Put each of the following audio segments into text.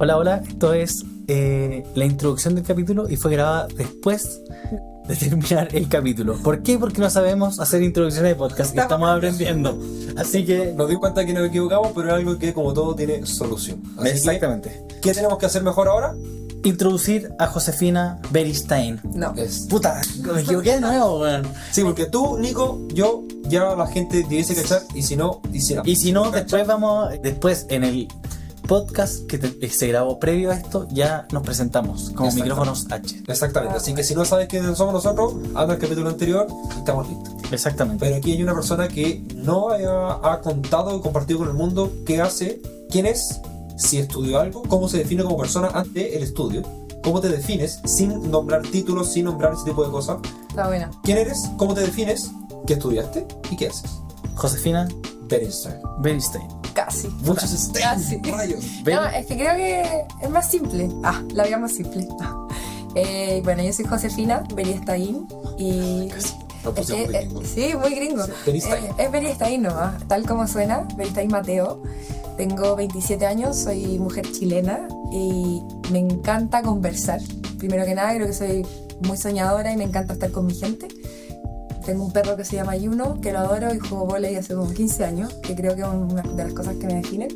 Hola, hola, esto es eh, la introducción del capítulo y fue grabada después de terminar el capítulo. ¿Por qué? Porque no sabemos hacer introducciones de podcast y estamos aprendiendo. Así que... Nos dimos cuenta que nos equivocamos, pero es algo que como todo tiene solución. Así Exactamente. que, ¿qué tenemos que hacer mejor ahora? Introducir a Josefina Beristain. No. Es- Puta, me equivoqué de nuevo, weón. Sí, porque tú, Nico, yo, ya la gente debiese cachar y si no, hiciera. Y si no, después vamos, después en el podcast que te- se grabó previo a esto, ya nos presentamos como micrófonos H. Exactamente, así que si no sabes quiénes somos nosotros, anda al capítulo anterior y estamos listos. Exactamente. Pero aquí hay una persona que no haya- ha contado y compartido con el mundo qué hace, quién es, si estudió algo, cómo se define como persona ante el estudio, cómo te defines sin nombrar títulos, sin nombrar ese tipo de cosas. Está buena. ¿Quién eres? ¿Cómo te defines? ¿Qué estudiaste? ¿Y qué haces? Josefina Bernstein. Beristain. Casi. Muchos Casi. rayos. No, es que creo que es más simple. Ah, la vida más simple. Ah. Eh, bueno, yo soy Josefina Beriestain y... Lo pusimos muy Eh, eh, gringo. sí, muy gringo. Eh, es Beriestain nomás, tal como suena, Beristain Mateo. Tengo 27 años, soy mujer chilena y me encanta conversar. Primero que nada, creo que soy muy soñadora y me encanta estar con mi gente. Tengo un perro que se llama Yuno, que lo adoro y juego volei hace como 15 años, que creo que es una de las cosas que me definen.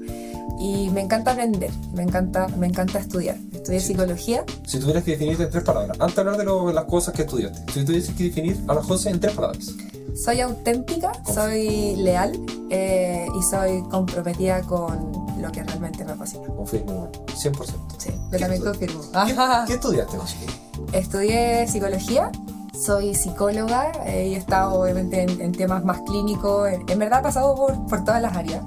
Y me encanta aprender, me encanta, me encanta estudiar. Estudié psicología, Si tuvieras que definirte en tres palabras, antes de hablar de, lo- las cosas que estudiaste, si tuvieras que definir a la José en tres palabras, soy auténtica, soy leal eh, y soy comprometida con lo que realmente me apasiona. confirmo 100%. Sí, yo ¿Qué también confirmo. ¿Qué, qué estudiaste, José? Estudié psicología, soy psicóloga eh, y he estado obviamente en, en temas más clínicos. En, en verdad he pasado por, por todas las áreas.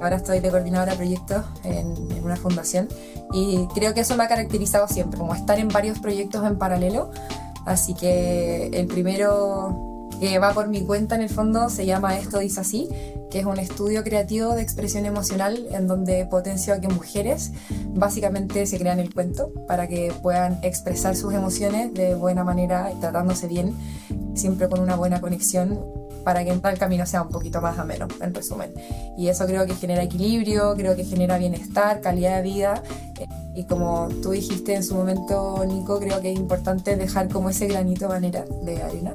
Ahora estoy de coordinadora de proyectos en, en una fundación y creo que eso me ha caracterizado siempre, como estar en varios proyectos en paralelo. Así que el primero que va por mi cuenta en el fondo se llama Esto dice así, que es un estudio creativo de expresión emocional en donde potencio a que mujeres básicamente se crean el cuento para que puedan expresar sus emociones de buena manera y tratándose bien, siempre con una buena conexión para que el camino sea un poquito más ameno, en resumen. Y eso creo que genera equilibrio, creo que genera bienestar, calidad de vida. Y como tú dijiste en su momento, Nico, creo que es importante dejar como ese granito de manera de arena.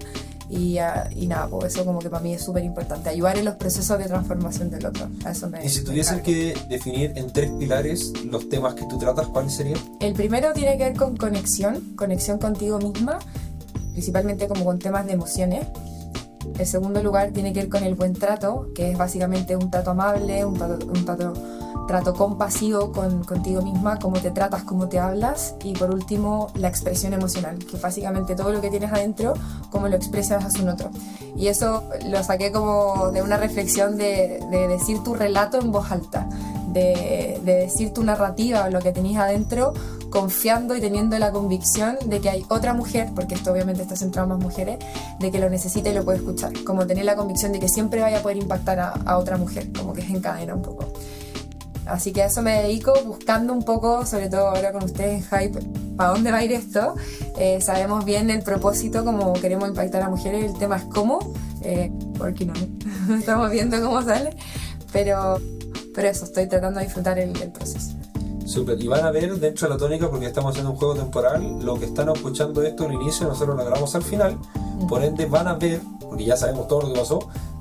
Y, ah, y nada, pues eso como que para mí es súper importante, ayudar en los procesos de transformación del otro. A eso me, Y si tuvieses que definir en tres pilares los temas que tú tratas, ¿cuáles serían? El primero tiene que ver con conexión, conexión contigo misma, principalmente como con temas de emociones. El segundo lugar tiene que ver con el buen trato, que es básicamente un trato amable, un trato, un trato, trato compasivo con, contigo misma, cómo te tratas, cómo te hablas. Y por último, la expresión emocional, que básicamente todo lo que tienes adentro, cómo lo expresas hacia un otro. Y eso lo saqué como de una reflexión de, de decir tu relato en voz alta, de, de decir tu narrativa lo que tenías adentro, confiando y teniendo la convicción de que hay otra mujer, porque esto obviamente está centrado en más mujeres, de que lo necesita y lo puede escuchar. Como tener la convicción de que siempre vaya a poder impactar a, a otra mujer, como que es encadena un poco. Así que a eso me dedico, buscando un poco, sobre todo ahora con ustedes en Hype, para dónde va a ir esto. Eh, sabemos bien el propósito, como queremos impactar a mujeres, el tema es cómo, eh, on it. estamos viendo cómo sale, pero, pero eso, estoy tratando de disfrutar el, el proceso. Súper. Y van a ver dentro de la tónica, porque estamos haciendo un juego temporal, lo que están escuchando esto al inicio, nosotros lo grabamos al final. Por ende, van a ver, porque ya sabemos todo lo que pasó,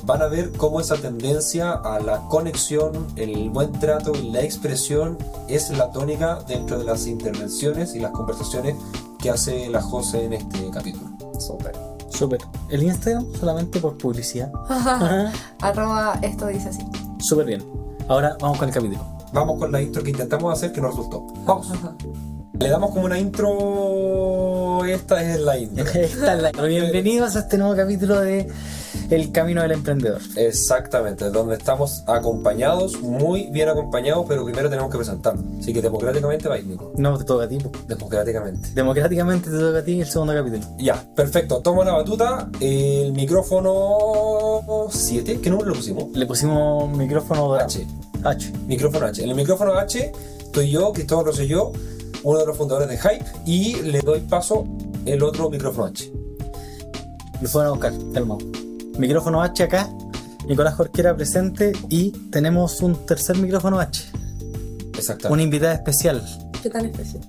van a ver cómo esa tendencia a la conexión, el buen trato y la expresión es la tónica dentro de las intervenciones y las conversaciones que hace la José en este capítulo. Súper. Súper. El Instagram solamente por publicidad. Arroba esto dice así. Súper bien. Ahora vamos con el capítulo. Vamos con la intro que intentamos hacer que no resultó. Vamos. Le damos como una intro. Esta es la intro. Esta es la- Bienvenidos a este nuevo capítulo de El Camino del Emprendedor. Exactamente, donde estamos acompañados, muy bien acompañados, pero primero tenemos que presentarnos. Así que democráticamente va Nico. No te toca a ti. Democráticamente. Democráticamente te toca a ti el segundo capítulo. Ya, perfecto. Tomo la batuta. El micrófono 7. ¿Qué número le pusimos? Le pusimos micrófono. H. H. Micrófono H. En el micrófono H estoy yo, Cristóbal Rosselló, uno de los fundadores de Hype, y le doy paso el otro micrófono H. Lo fueron a buscar, calmado. Micrófono H acá. Nicolás Jorquera presente y tenemos un tercer micrófono H. Exactamente. Una invitada especial. ¿Qué tan especial?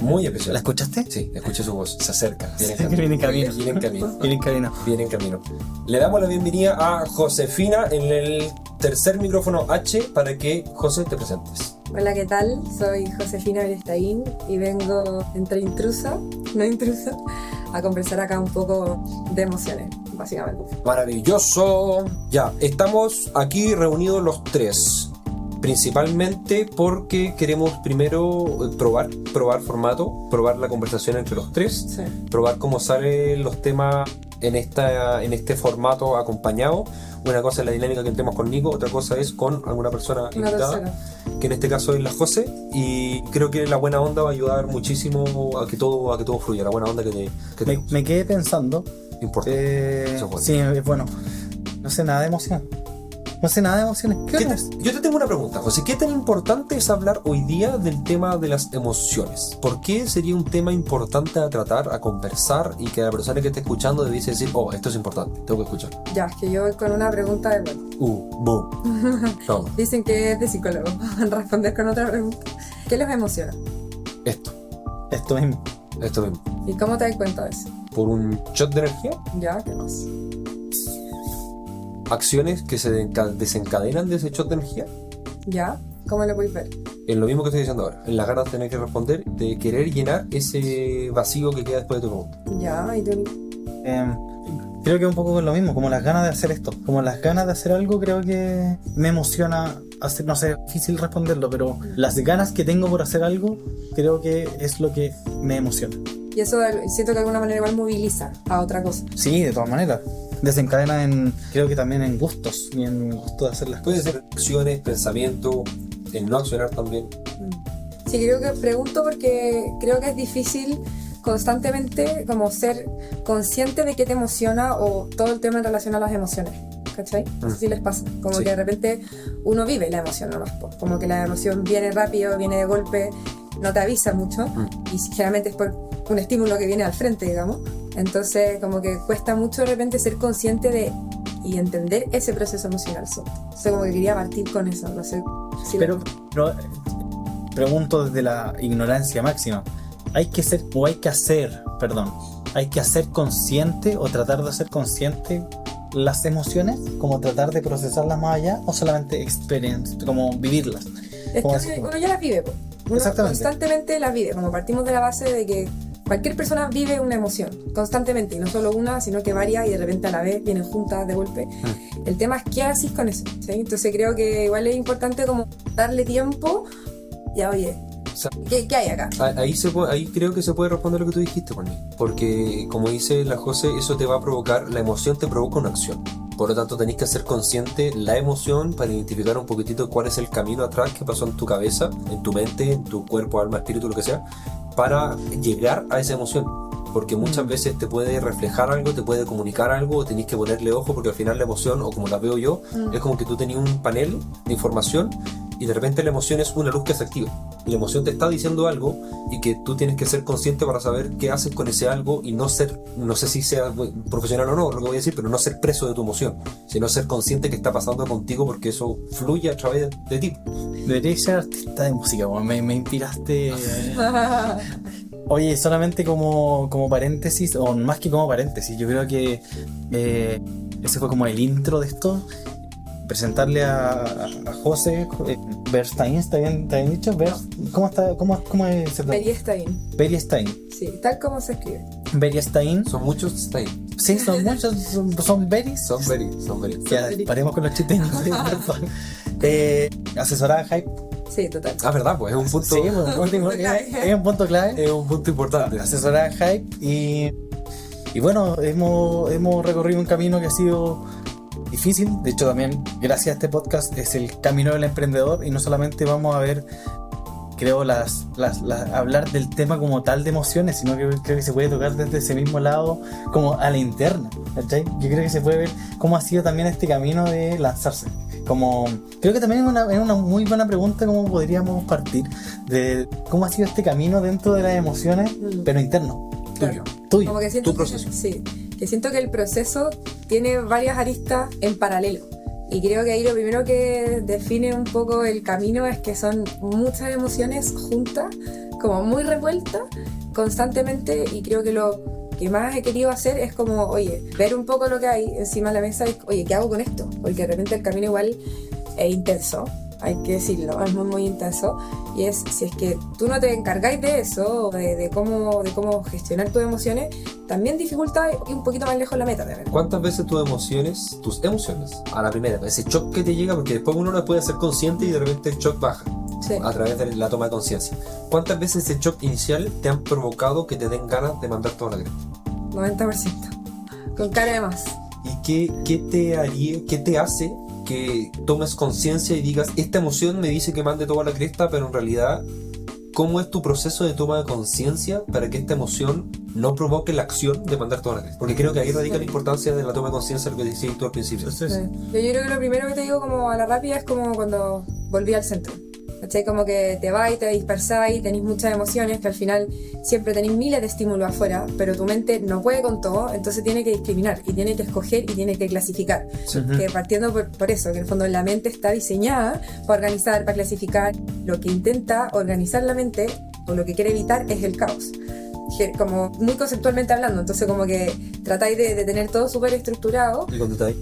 Muy especial. ¿La escuchaste? Sí, escuché su voz. Se acerca. Viene Sí, viene en camino. Viene en camino. Viene en camino. Viene en camino. Le damos la bienvenida a Josefina en el tercer micrófono H para que José te presentes. Hola, ¿qué tal? Soy Josefina Berestaín y vengo entre intrusa, no intrusa, a conversar acá un poco de emociones, básicamente. Maravilloso. Ya, estamos aquí reunidos los tres. Principalmente porque queremos primero eh, probar, probar formato, probar la conversación entre los tres, Sí. probar cómo salen los temas en, esta, en este formato acompañado. Una cosa es la dinámica que entremos con Nico, otra cosa es con alguna persona Una invitada, tercera. que en este caso es la José, y creo que la buena onda va a ayudar muchísimo a que todo, a que todo fluya, la buena onda que te, que te Me, me quedé pensando. Importa. eh, sí, es bueno. No sé nada de emoción. No sé nada de emociones. ¿Qué ¿Qué opinas? te- yo te tengo una pregunta, José. ¿Qué tan importante es hablar hoy día del tema de las emociones? ¿Por qué sería un tema importante a tratar, a conversar y que la persona que esté escuchando debiese decir, oh, esto es importante, tengo que escuchar? Ya, es que yo voy con una pregunta de bueno. Uh, boom. No, Dicen que es de psicólogo. Responder con otra pregunta. ¿Qué los emociona? esto, Esto mismo. esto mismo. ¿Y cómo te das cuenta de eso? Por un shot de energía, Ya, ¿qué más? acciones que se desencadenan de ese shot de energía. ¿Ya? ¿Cómo lo podéis ver? En lo mismo que estoy diciendo ahora, en las ganas de tener que responder, de querer llenar ese vacío que queda después de tu pregunta. Ya, ¿y tú? Eh, creo que un poco con lo mismo, como las ganas de hacer esto. Como las ganas de hacer algo, creo que me emociona hacer, no sé, es difícil responderlo, pero las ganas que tengo por hacer algo, creo que es lo que me emociona. Y eso siento que de alguna manera igual moviliza a otra cosa. Sí, de todas maneras. Desencadena en, creo que también en gustos y en gusto de hacer las Puede cosas. ser acciones, pensamiento, el no accionar también. Sí, creo que pregunto porque creo que es difícil constantemente como ser consciente de qué te emociona o todo el tema en relación a las emociones. ¿Cachai? No sé Mm. si les pasa. Como Sí. que de repente uno vive la emoción nomás. Como que la emoción viene rápido, viene de golpe, no te avisa mucho. Mm. Y generalmente es por un estímulo que viene al frente, digamos. Entonces, como que cuesta mucho de repente ser consciente de y entender ese proceso emocional. So- sea, como que quería partir con eso. No sé si Pero, pero, eh, pregunto desde la ignorancia máxima. Hay que ser, o hay que hacer, perdón, hay que hacer consciente o tratar de hacer consciente las emociones, como tratar de procesarlas más allá, o solamente experience, como vivirlas. Es ¿Cómo que uno, ya las vive, po. Uno Exactamente. constantemente las vive, como partimos de la base de que cualquier persona vive una emoción, constantemente, y no solo una, sino que varias, y de repente a la vez vienen juntas de golpe. El tema es qué haces con eso, ¿sí? Entonces creo que igual es importante como darle tiempo, ya oye, sea, ¿qué, qué hay acá? Ah, Ahí, se puede- ahí creo que se puede responder lo que tú dijiste, Juaní. Porque, como dice la José, eso te va a provocar, la emoción te provoca una acción. Por lo tanto, tenés que hacer consciente la emoción para identificar un poquitito cuál es el camino atrás que pasó en tu cabeza, en tu mente, en tu cuerpo, alma, espíritu, lo que sea, para llegar a esa emoción. Porque muchas veces te puede reflejar algo, te puede comunicar algo, o tenés que ponerle ojo, porque al final la emoción, o como la veo yo, Mm. es como que tú tenías un panel de información y de repente la emoción es una luz que se activa. Y la emoción te está diciendo algo y que tú tienes que ser consciente para saber qué haces con ese algo y no ser, no sé si sea profesional o no, lo que voy a decir, pero no ser preso de tu emoción, sino ser consciente que está pasando contigo porque eso fluye a través de ti. Debería ser artista de música, me inspiraste. Oye, solamente como, como paréntesis, o más que como paréntesis, yo creo que eh, ese fue como el intro de esto. Presentarle a, a José eh, Berstein, ¿está bien, está bien dicho? Ber- ¿Cómo, está, cómo, cómo es ese nombre? Beriestein, Beristein. sí, tal como se escribe. Beristein. Son muchos ahí. Sí, son muchos, son, son Beris. Son very, son very. Ya, paremos con los chistes. perdón. eh, asesorada Hype. Sí, total. Ah, verdad, pues es un punto, Sí, pues, un es, es un punto clave. es un punto importante. asesorada Hype y, y bueno, hemos, hemos recorrido un camino que ha sido difícil. De hecho, también gracias a este podcast es el camino del emprendedor y no solamente vamos a ver, creo, las, las, las- hablar del tema como tal de emociones, sino que creo que se puede tocar desde ese mismo lado como a la interna. Yo creo que se puede ver cómo ha sido también este camino de lanzarse. Como, creo que también es una, es una muy buena pregunta cómo podríamos partir de cómo ha sido este camino dentro de las emociones, pero interno, Tuyo. tuyo. Como que siento Tu que, sí, que siento que el proceso tiene varias aristas en paralelo. Y creo que ahí lo primero que define un poco el camino es que son muchas emociones juntas, como muy revueltas constantemente y creo que lo que más he querido hacer es como, oye, ver un poco lo que hay encima de la mesa y, oye, ¿qué hago con esto? Porque de repente el camino igual es intenso, hay que decirlo, es muy, muy intenso. Y es, si es que tú no te encargáis de eso, de, de cómo, de cómo gestionar tus emociones, también dificulta ir un poquito más lejos la meta, de verdad. ¿Cuántas veces tus emociones, tus emociones, a la primera, ese shock que te llega, porque después uno no puede ser consciente y de repente el shock baja Sí. a través de la toma de conciencia? ¿Cuántas veces ese shock inicial te han provocado que te den ganas de mandar toda la cresta? 90%. Con cara de más. ¿Y qué, qué te haría, qué te hace que tomes conciencia y digas, esta emoción me dice que mande toda la cresta, pero en realidad, ¿cómo es tu proceso de toma de conciencia para que esta emoción no provoque la acción de mandar toda la cresta? Porque creo que ahí radica la importancia de la toma de conciencia, lo que decías tú al principio. Sí. Yo, yo creo que lo primero que te digo como a la rápida es como cuando volví al centro. ¿Cachai? Como que te vas y te dispersáis, tenéis muchas emociones, que al final siempre tenéis miles de estímulos afuera, pero tu mente no puede con todo, entonces tiene que discriminar y tiene que escoger y tiene que clasificar. Que partiendo por, por eso, que en el fondo la mente está diseñada para organizar, para clasificar. Lo que intenta organizar la mente o lo que quiere evitar es el caos. Como muy conceptualmente hablando, entonces como que tratáis de, de tener todo súper estructurado Y cuando ahí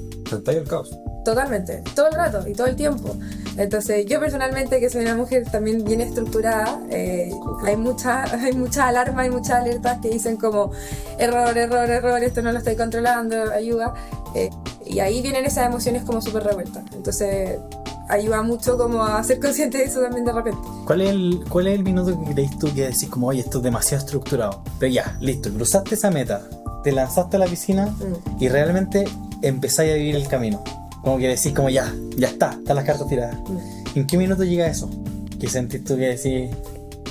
el caos. Totalmente, todo el rato y todo el tiempo. Entonces, yo personalmente, que soy una mujer también bien estructurada, eh, hay mucha, hay mucha alarma, hay muchas alertas que dicen como error, error, error, esto no lo estoy controlando, ayuda. Eh, y ahí vienen esas emociones como súper revueltas. Entonces, ayuda mucho como a ser consciente de eso también de repente. ¿Cuál es, el, ¿Cuál es el minuto que creéis tú que decís como, oye, esto es demasiado estructurado? Pero ya, listo, cruzaste esa meta, te lanzaste a la piscina Mm. y realmente empezáis a vivir el camino. Como que decís como, ya, ya está, están las cartas tiradas. Mm. ¿En qué minuto llega eso? ¿Qué sentís tú que decís?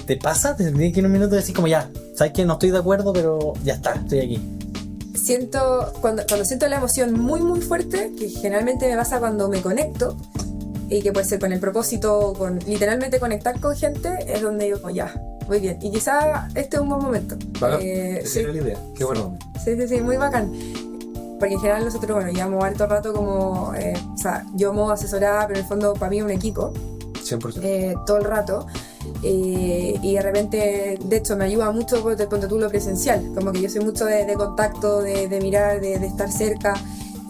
¿Te pasa? ¿Te sentís que en un minuto decís como, ya, sabes que no estoy de acuerdo, pero ya está, estoy aquí? siento, cuando, cuando siento la emoción muy muy fuerte, que generalmente me pasa cuando me conecto, y que puede ser con el propósito, con literalmente conectar con gente, es donde digo, ya, muy bien. Y quizá este es un buen momento. Eh, sí, la idea. Qué bueno. sí, sí, sí, muy bacán. Porque en general nosotros, bueno, llevamos harto rato como, eh, o sea, yo modo asesorada, pero en el fondo para mí es un equipo. 100%. eh, todo el rato. eh, y de repente, de hecho, me ayuda mucho ponte, ponte tú lo presencial. Como que yo soy mucho de, de contacto, de, de mirar, de, de estar cerca.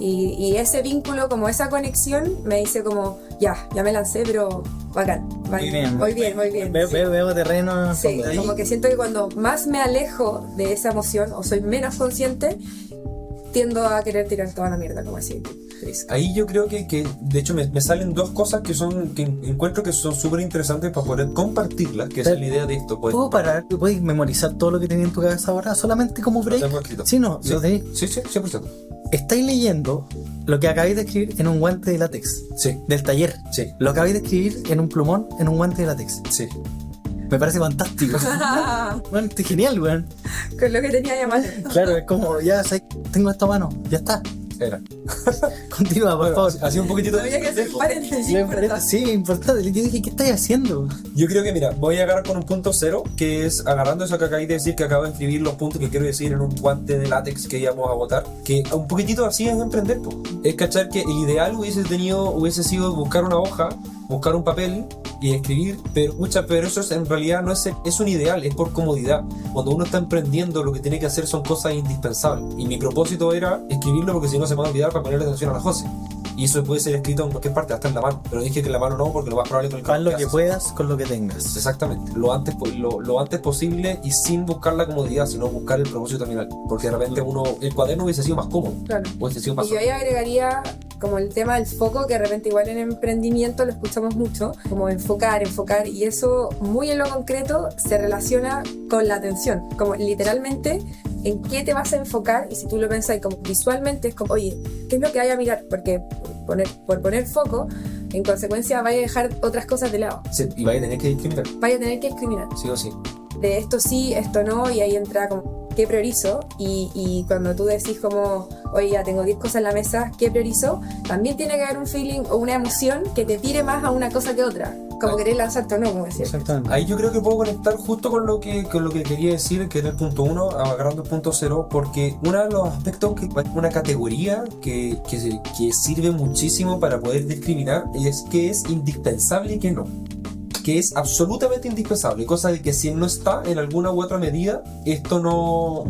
Y, y ese vínculo, como esa conexión, me dice como, ya, ya me lancé, pero bacán. va- Muy bien. Muy bien, muy bien. Veo, sí. veo, veo terreno. en Sí, fondo. como que siento que cuando más me alejo de esa emoción o soy menos consciente, tiendo a querer tirar toda la mierda, como así. Ahí yo creo que, que, de hecho, me, me salen dos cosas que son que encuentro que son súper interesantes para poder compartirlas, que esa es la idea de esto. Pues, ¿Puedo parar? ¿Puedes memorizar todo lo que tenía en tu cabeza ahora? Solamente como lo break. tengo escrito. Sí, no, Sí. lo. Sí, sí, 100%. Estáis leyendo lo que acabáis de escribir en un guante de látex Sí, del taller. sí, Lo acabáis de escribir en un plumón en un guante de látex. sí. Me parece fantástico. bueno, este es genial, weón. Con lo que tenía ya mal. Claro, es como, ya sé, tengo esto a mano, ya está. Era. Continúa, por Bueno, favor. hacía un poquitito de... Que hacer paréntesis. Sí, importante. Yo dije, ¿qué estáis haciendo? Yo creo que, mira, voy a agarrar con un punto cero, que es agarrando eso que acabáis de decir, que acabo de escribir los puntos que quiero decir en un guante de látex que íbamos a votar, que un poquitito así es emprender, po. es cachar que el ideal hubiese tenido, hubiese sido buscar una hoja, buscar un papel y escribir, pero, mucha, pero eso es, en realidad no es, es un ideal, es por comodidad. Cuando uno está emprendiendo, lo que tiene que hacer son cosas indispensables. Y mi propósito era escribirlo porque si no se me va a olvidar para ponerle atención a la José. Y eso puede ser escrito en cualquier parte, hasta en la mano. Pero dije que en la mano no, porque lo más probable es con el Haz lo que haces. puedas con lo que tengas. Exactamente, lo antes, lo, lo antes posible y sin buscar la comodidad, sino buscar el propósito terminal. Porque de repente uno, el cuaderno hubiese sido más cómodo, Claro. hubiese sido más Y yo ahí agregaría como el tema del foco, que de repente igual en emprendimiento lo escuchamos mucho, como enfocar, enfocar, y eso muy en lo concreto se relaciona con la atención, como literalmente en qué te vas a enfocar, y si tú lo pensás como visualmente, es como, oye, ¿qué es lo que hay a mirar? Porque por poner, por poner foco, en consecuencia vaya a dejar otras cosas de lado, Sí, y vaya a tener que discriminar, vaya a tener que discriminar sí o sí. de esto sí, esto no, y ahí entra como qué priorizo y, y cuando tú decís como, oye, ya tengo 10 cosas en la mesa, ¿qué priorizo? También tiene que haber un feeling o una emoción que te tire más a una cosa que otra. Como Ah. querer lanzarte o no, como decir. Exactamente. Ahí yo creo que puedo conectar justo con lo que, con lo que quería decir, que era el punto 1, agarrando el punto 0, porque uno de los aspectos que una categoría que, que sirve muchísimo para poder discriminar es que es indispensable y que no. Que es absolutamente indispensable, cosa de que si no está en alguna u otra medida, esto no.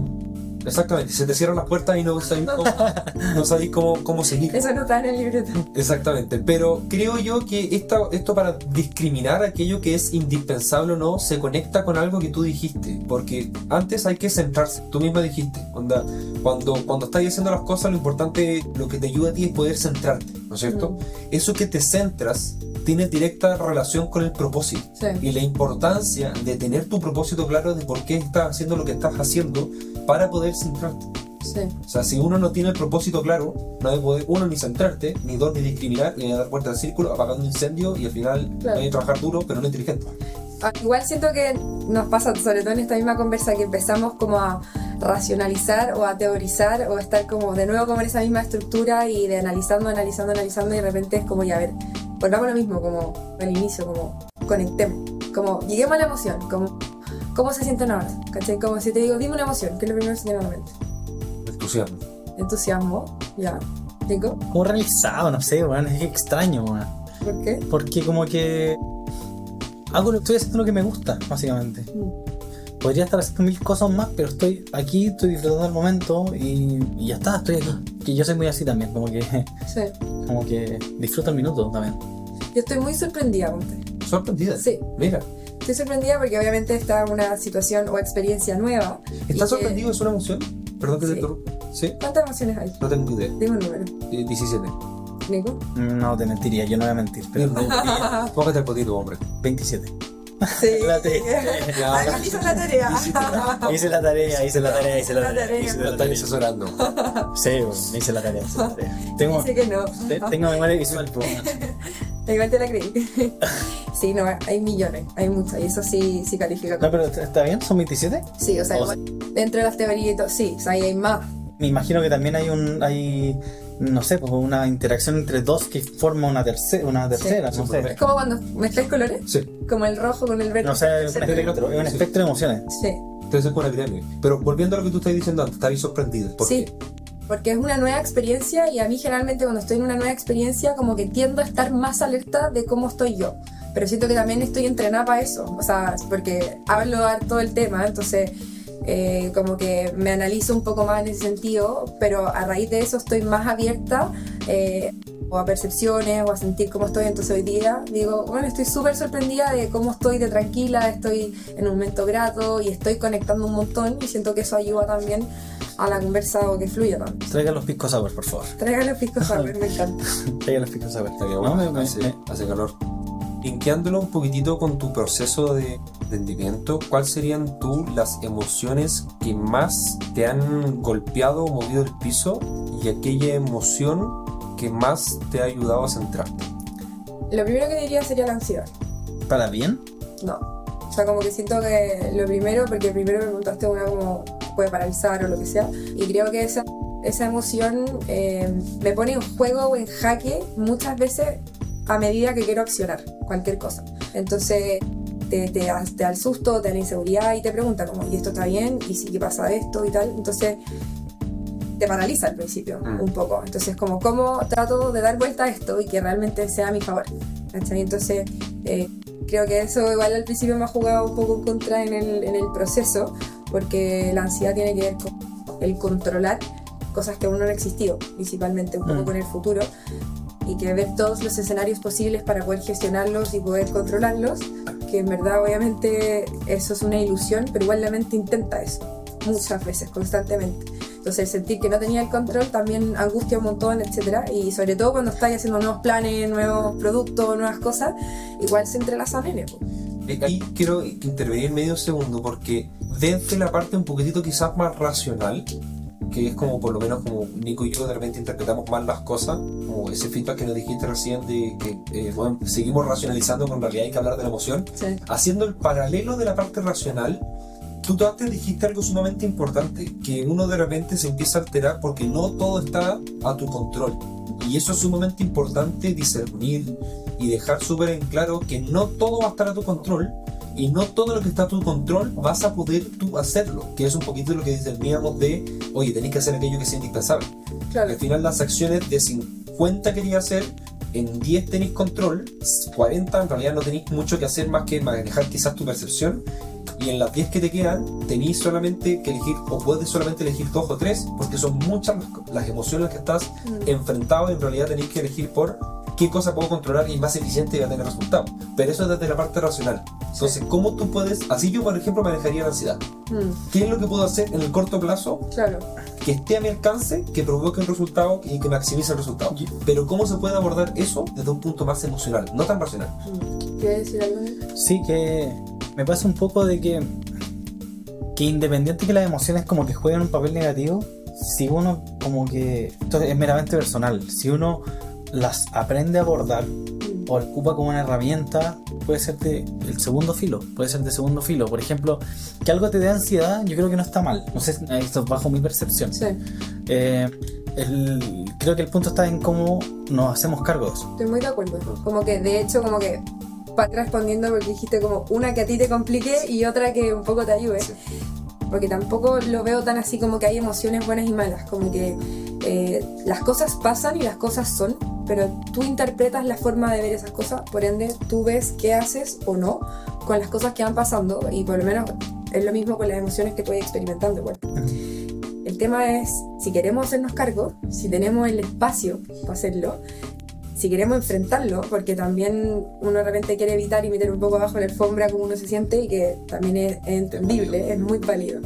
Exactamente, se te cierran las puertas y no sabéis cómo, no sabéis cómo, cómo seguir. Eso no está en el libreto. Exactamente, pero creo yo que esta, esto para discriminar aquello que es indispensable o no se conecta con algo que tú dijiste, porque antes hay que centrarse, tú misma dijiste, onda, cuando, cuando estás haciendo las cosas lo importante, lo que te ayuda a ti es poder centrarte, ¿no es cierto? Eso que te centras tiene directa relación con el propósito Sí. y la importancia de tener tu propósito claro de por qué estás haciendo lo que estás haciendo para poder centrarte. Sí. O sea, si uno no tiene el propósito claro, no debe poder, uno, ni centrarte, ni dos, ni discriminar, ni dar vuelta al círculo, apagando un incendio y al final Claro. hay que trabajar duro, pero no inteligente. Ah, Igual siento que nos pasa, sobre todo en esta misma conversa, que empezamos como a racionalizar o a teorizar o a estar como de nuevo como en esa misma estructura y de analizando, analizando, analizando y de repente es como ya, a ver, volvamos a lo mismo, como al inicio, como conectemos, como lleguemos a la emoción, como cómo se sienten ahora, ¿cachai? Como si te digo, dime una emoción, ¿qué es lo primero que se te viene a la mente? Entusiasmo. Entusiasmo, ya, digo, Como realizado, no sé, weón, es extraño, weón. ¿por qué? Porque como que hago, estoy haciendo lo que me gusta, básicamente. Mm, Podría estar haciendo mil cosas más, pero estoy aquí, estoy disfrutando del momento y, y ya está, estoy aquí. Que yo soy muy así también, como que, Sí, como que disfruto el minuto también. yo estoy muy sorprendida, ponte. Sorprendida. Sí. Mira, Estoy sorprendida porque obviamente está una situación o experiencia nueva. ¿estás sorprendido? ¿Es una emoción? Perdón que te interrumpa. ¿Sí? ¿Cuántas emociones hay? No tengo idea. Dime un número. Eh, 17. Nico. No te mentiría, yo no voy a mentir, pero Póngate el hombre. 27. Sí. La te- Además hizo la tarea. Hice la tarea, hice la tarea, hice la tarea. tarea. hice la están tarea. asesorando. Sí, bueno, hice la tarea, hice la tarea. Tengo, Dice que no. te- tengo memoria visual. Igual te la creí. Sí, no, hay millones, hay muchas, y eso sí, sí califica. No, pero ¿está bien? ¿Son 27? Sí, o sea, O igual, dentro de las teorías y todo, sí, o sea, ahí hay más. Me imagino que también hay un, hay, no sé, pues una interacción entre dos que forma una tercera, una tercera, Sí, no sí, sé. Es como cuando mezclas colores, Sí. como el rojo con el verde. No sé, es un espectro, es un espectro de emociones. Sí, Entonces es epidemia. Pero volviendo a lo que tú estás diciendo antes, estabas sorprendida. ¿Por sí. qué? Porque es una nueva experiencia y a mí generalmente cuando estoy en una nueva experiencia como que tiendo a estar más alerta de cómo estoy yo. Pero siento que también estoy entrenada para eso. O sea, porque hablo todo el tema, entonces eh, como que me analizo un poco más en ese sentido, pero a raíz de eso estoy más abierta eh, o a percepciones o a sentir cómo estoy. Entonces hoy día digo, bueno, estoy súper sorprendida de cómo estoy de tranquila, estoy en un momento grato y estoy conectando un montón y siento que eso ayuda también a la conversa o que fluya también. Traigan los piscos sour, por favor. Traigan los piscos sour, me encanta. Traigan los piscos sour. Está bien, No, bueno, me- me- hace, me- hace calor. Linkeándolo un poquitito con tu proceso de entendimiento, ¿cuáles serían tú las emociones que más te han golpeado o movido el piso y aquella emoción que más te ha ayudado a centrarte? Lo primero que diría sería la ansiedad. ¿Para bien? No. O sea, como que siento que lo primero, porque primero me preguntaste una como puede paralizar o lo que sea, y creo que esa, esa emoción eh, me pone en juego o en jaque muchas veces a medida que quiero accionar cualquier cosa. Entonces te, te, da- te da el susto, te da la inseguridad y te pregunta como, ¿y esto está bien? ¿Y si qué pasa esto? Y tal. Entonces te paraliza al principio Mm. un poco. Entonces como, ¿cómo trato de dar vuelta a esto y que realmente sea a mi favor? ¿Cachai? Entonces eh, creo que eso igual al principio me ha jugado un poco en contra en el, en el proceso, porque la ansiedad tiene que ver con el controlar cosas que aún no han existido, principalmente un poco Mm. con el futuro, y que ver todos los escenarios posibles para poder gestionarlos y poder controlarlos, que en verdad obviamente eso es una ilusión, pero igual la mente intenta eso, muchas veces, constantemente. Entonces sentir que no tenía el control también angustia un montón, etcétera Y sobre todo cuando estás haciendo nuevos planes, nuevos productos, nuevas cosas, igual se entrelazan en eso. Aquí quiero intervenir medio segundo porque desde la parte un poquitito quizás más racional, que es como por lo menos como Nico y yo de repente interpretamos mal las cosas, como ese feedback que nos dijiste recién de que eh, bueno, seguimos racionalizando cuando en realidad hay que hablar de la emoción, Sí. haciendo el paralelo de la parte racional, tú antes dijiste algo sumamente importante, que uno de repente se empieza a alterar porque no todo está a tu control. Y eso es sumamente importante discernir y dejar súper en claro que no todo va a estar a tu control y no todo lo que está a tu control vas a poder tú hacerlo, que es un poquito lo que discerníamos de, oye, tenéis que hacer aquello que sea indispensable. Claro. Al final las acciones de 50 quería hacer, en 10 tenéis control, 40 en realidad no tenéis mucho que hacer más que manejar quizás tu percepción y en las 10 que te quedan tenéis solamente que elegir o puedes solamente elegir dos o tres porque son muchas las- las emociones que estás Mm. enfrentado y en realidad tenéis que elegir por qué cosa puedo controlar y más eficiente y va a tener resultados. Pero eso es desde la parte racional. Entonces, ¿cómo tú puedes, así yo por ejemplo manejaría la ansiedad? Mm, ¿Qué es lo que puedo hacer en el corto plazo claro. que esté a mi alcance, que provoque un resultado y que maximice el resultado? Pero ¿cómo se puede abordar eso desde un punto más emocional, no tan racional? Mm. ¿Quieres decir algo? Sí, que me pasa un poco de que, que independiente que las emociones como que jueguen un papel negativo, si uno como que, esto es meramente personal, si uno las aprende a abordar o ocupa como una herramienta, puede ser de el segundo filo, puede ser de segundo filo. Por ejemplo, que algo te dé ansiedad, yo creo que no está mal. No sé, esto es bajo mi percepción. Sí, Eh, el- creo que el punto está en cómo nos hacemos cargo de eso. estoy muy de acuerdo. Como que, de hecho, como que respondiendo porque dijiste como una que a ti te complique y otra que un poco te ayude. Porque tampoco lo veo tan así como que hay emociones buenas y malas. Como que eh, las cosas pasan y las cosas son, pero tú interpretas la forma de ver esas cosas, por ende tú ves qué haces o no con las cosas que van pasando y por lo menos es lo mismo con las emociones que tú vas experimentando. igual. El tema es si queremos hacernos cargo, si tenemos el espacio para hacerlo, si queremos enfrentarlo, porque también uno de repente quiere evitar y meter un poco abajo la alfombra como uno se siente y que también es, es entendible, es muy válido.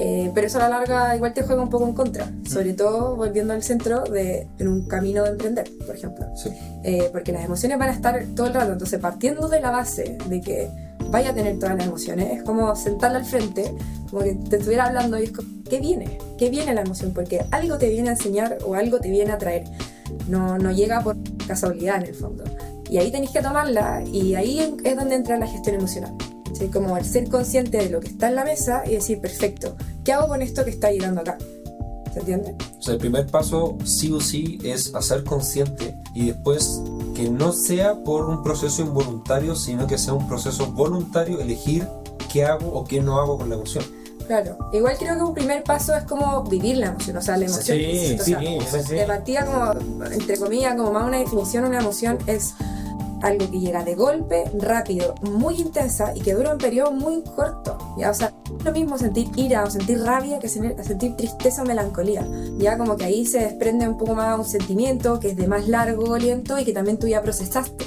Eh, pero eso a la larga igual te juega un poco en contra, sobre todo volviendo al centro de en un camino de emprender, por ejemplo. Sí. Eh, porque las emociones van a estar todo el rato, entonces partiendo de la base de que vaya a tener todas las emociones, es como sentarla al frente, como que te estuviera hablando y es como, ¿qué viene? ¿Qué viene la emoción? Porque algo te viene a enseñar o algo te viene a traer, no, no llega por casualidad en el fondo. Y ahí tenéis que tomarla y ahí es donde entra la gestión emocional. ¿Sí? Como el ser consciente de lo que está en la mesa y decir, perfecto, ¿qué hago con esto que está llegando acá? ¿Se entiende? O sea, el primer paso sí o sí es hacer consciente y después que no sea por un proceso involuntario, sino que sea un proceso voluntario elegir qué hago o qué no hago con la emoción. Claro. Igual creo que un primer paso es como vivir la emoción, o sea, la emoción. Sí, o sí, sea, sí, sí. De partida, como, entre comillas, como más una definición, una emoción es algo que llega de golpe, rápido, muy intensa y que dura un periodo muy corto. ¿ya? O sea, es lo mismo sentir ira o sentir rabia que sentir, sentir tristeza o melancolía. Ya como que ahí se desprende un poco más un sentimiento que es de más largo aliento y que también tú ya procesaste.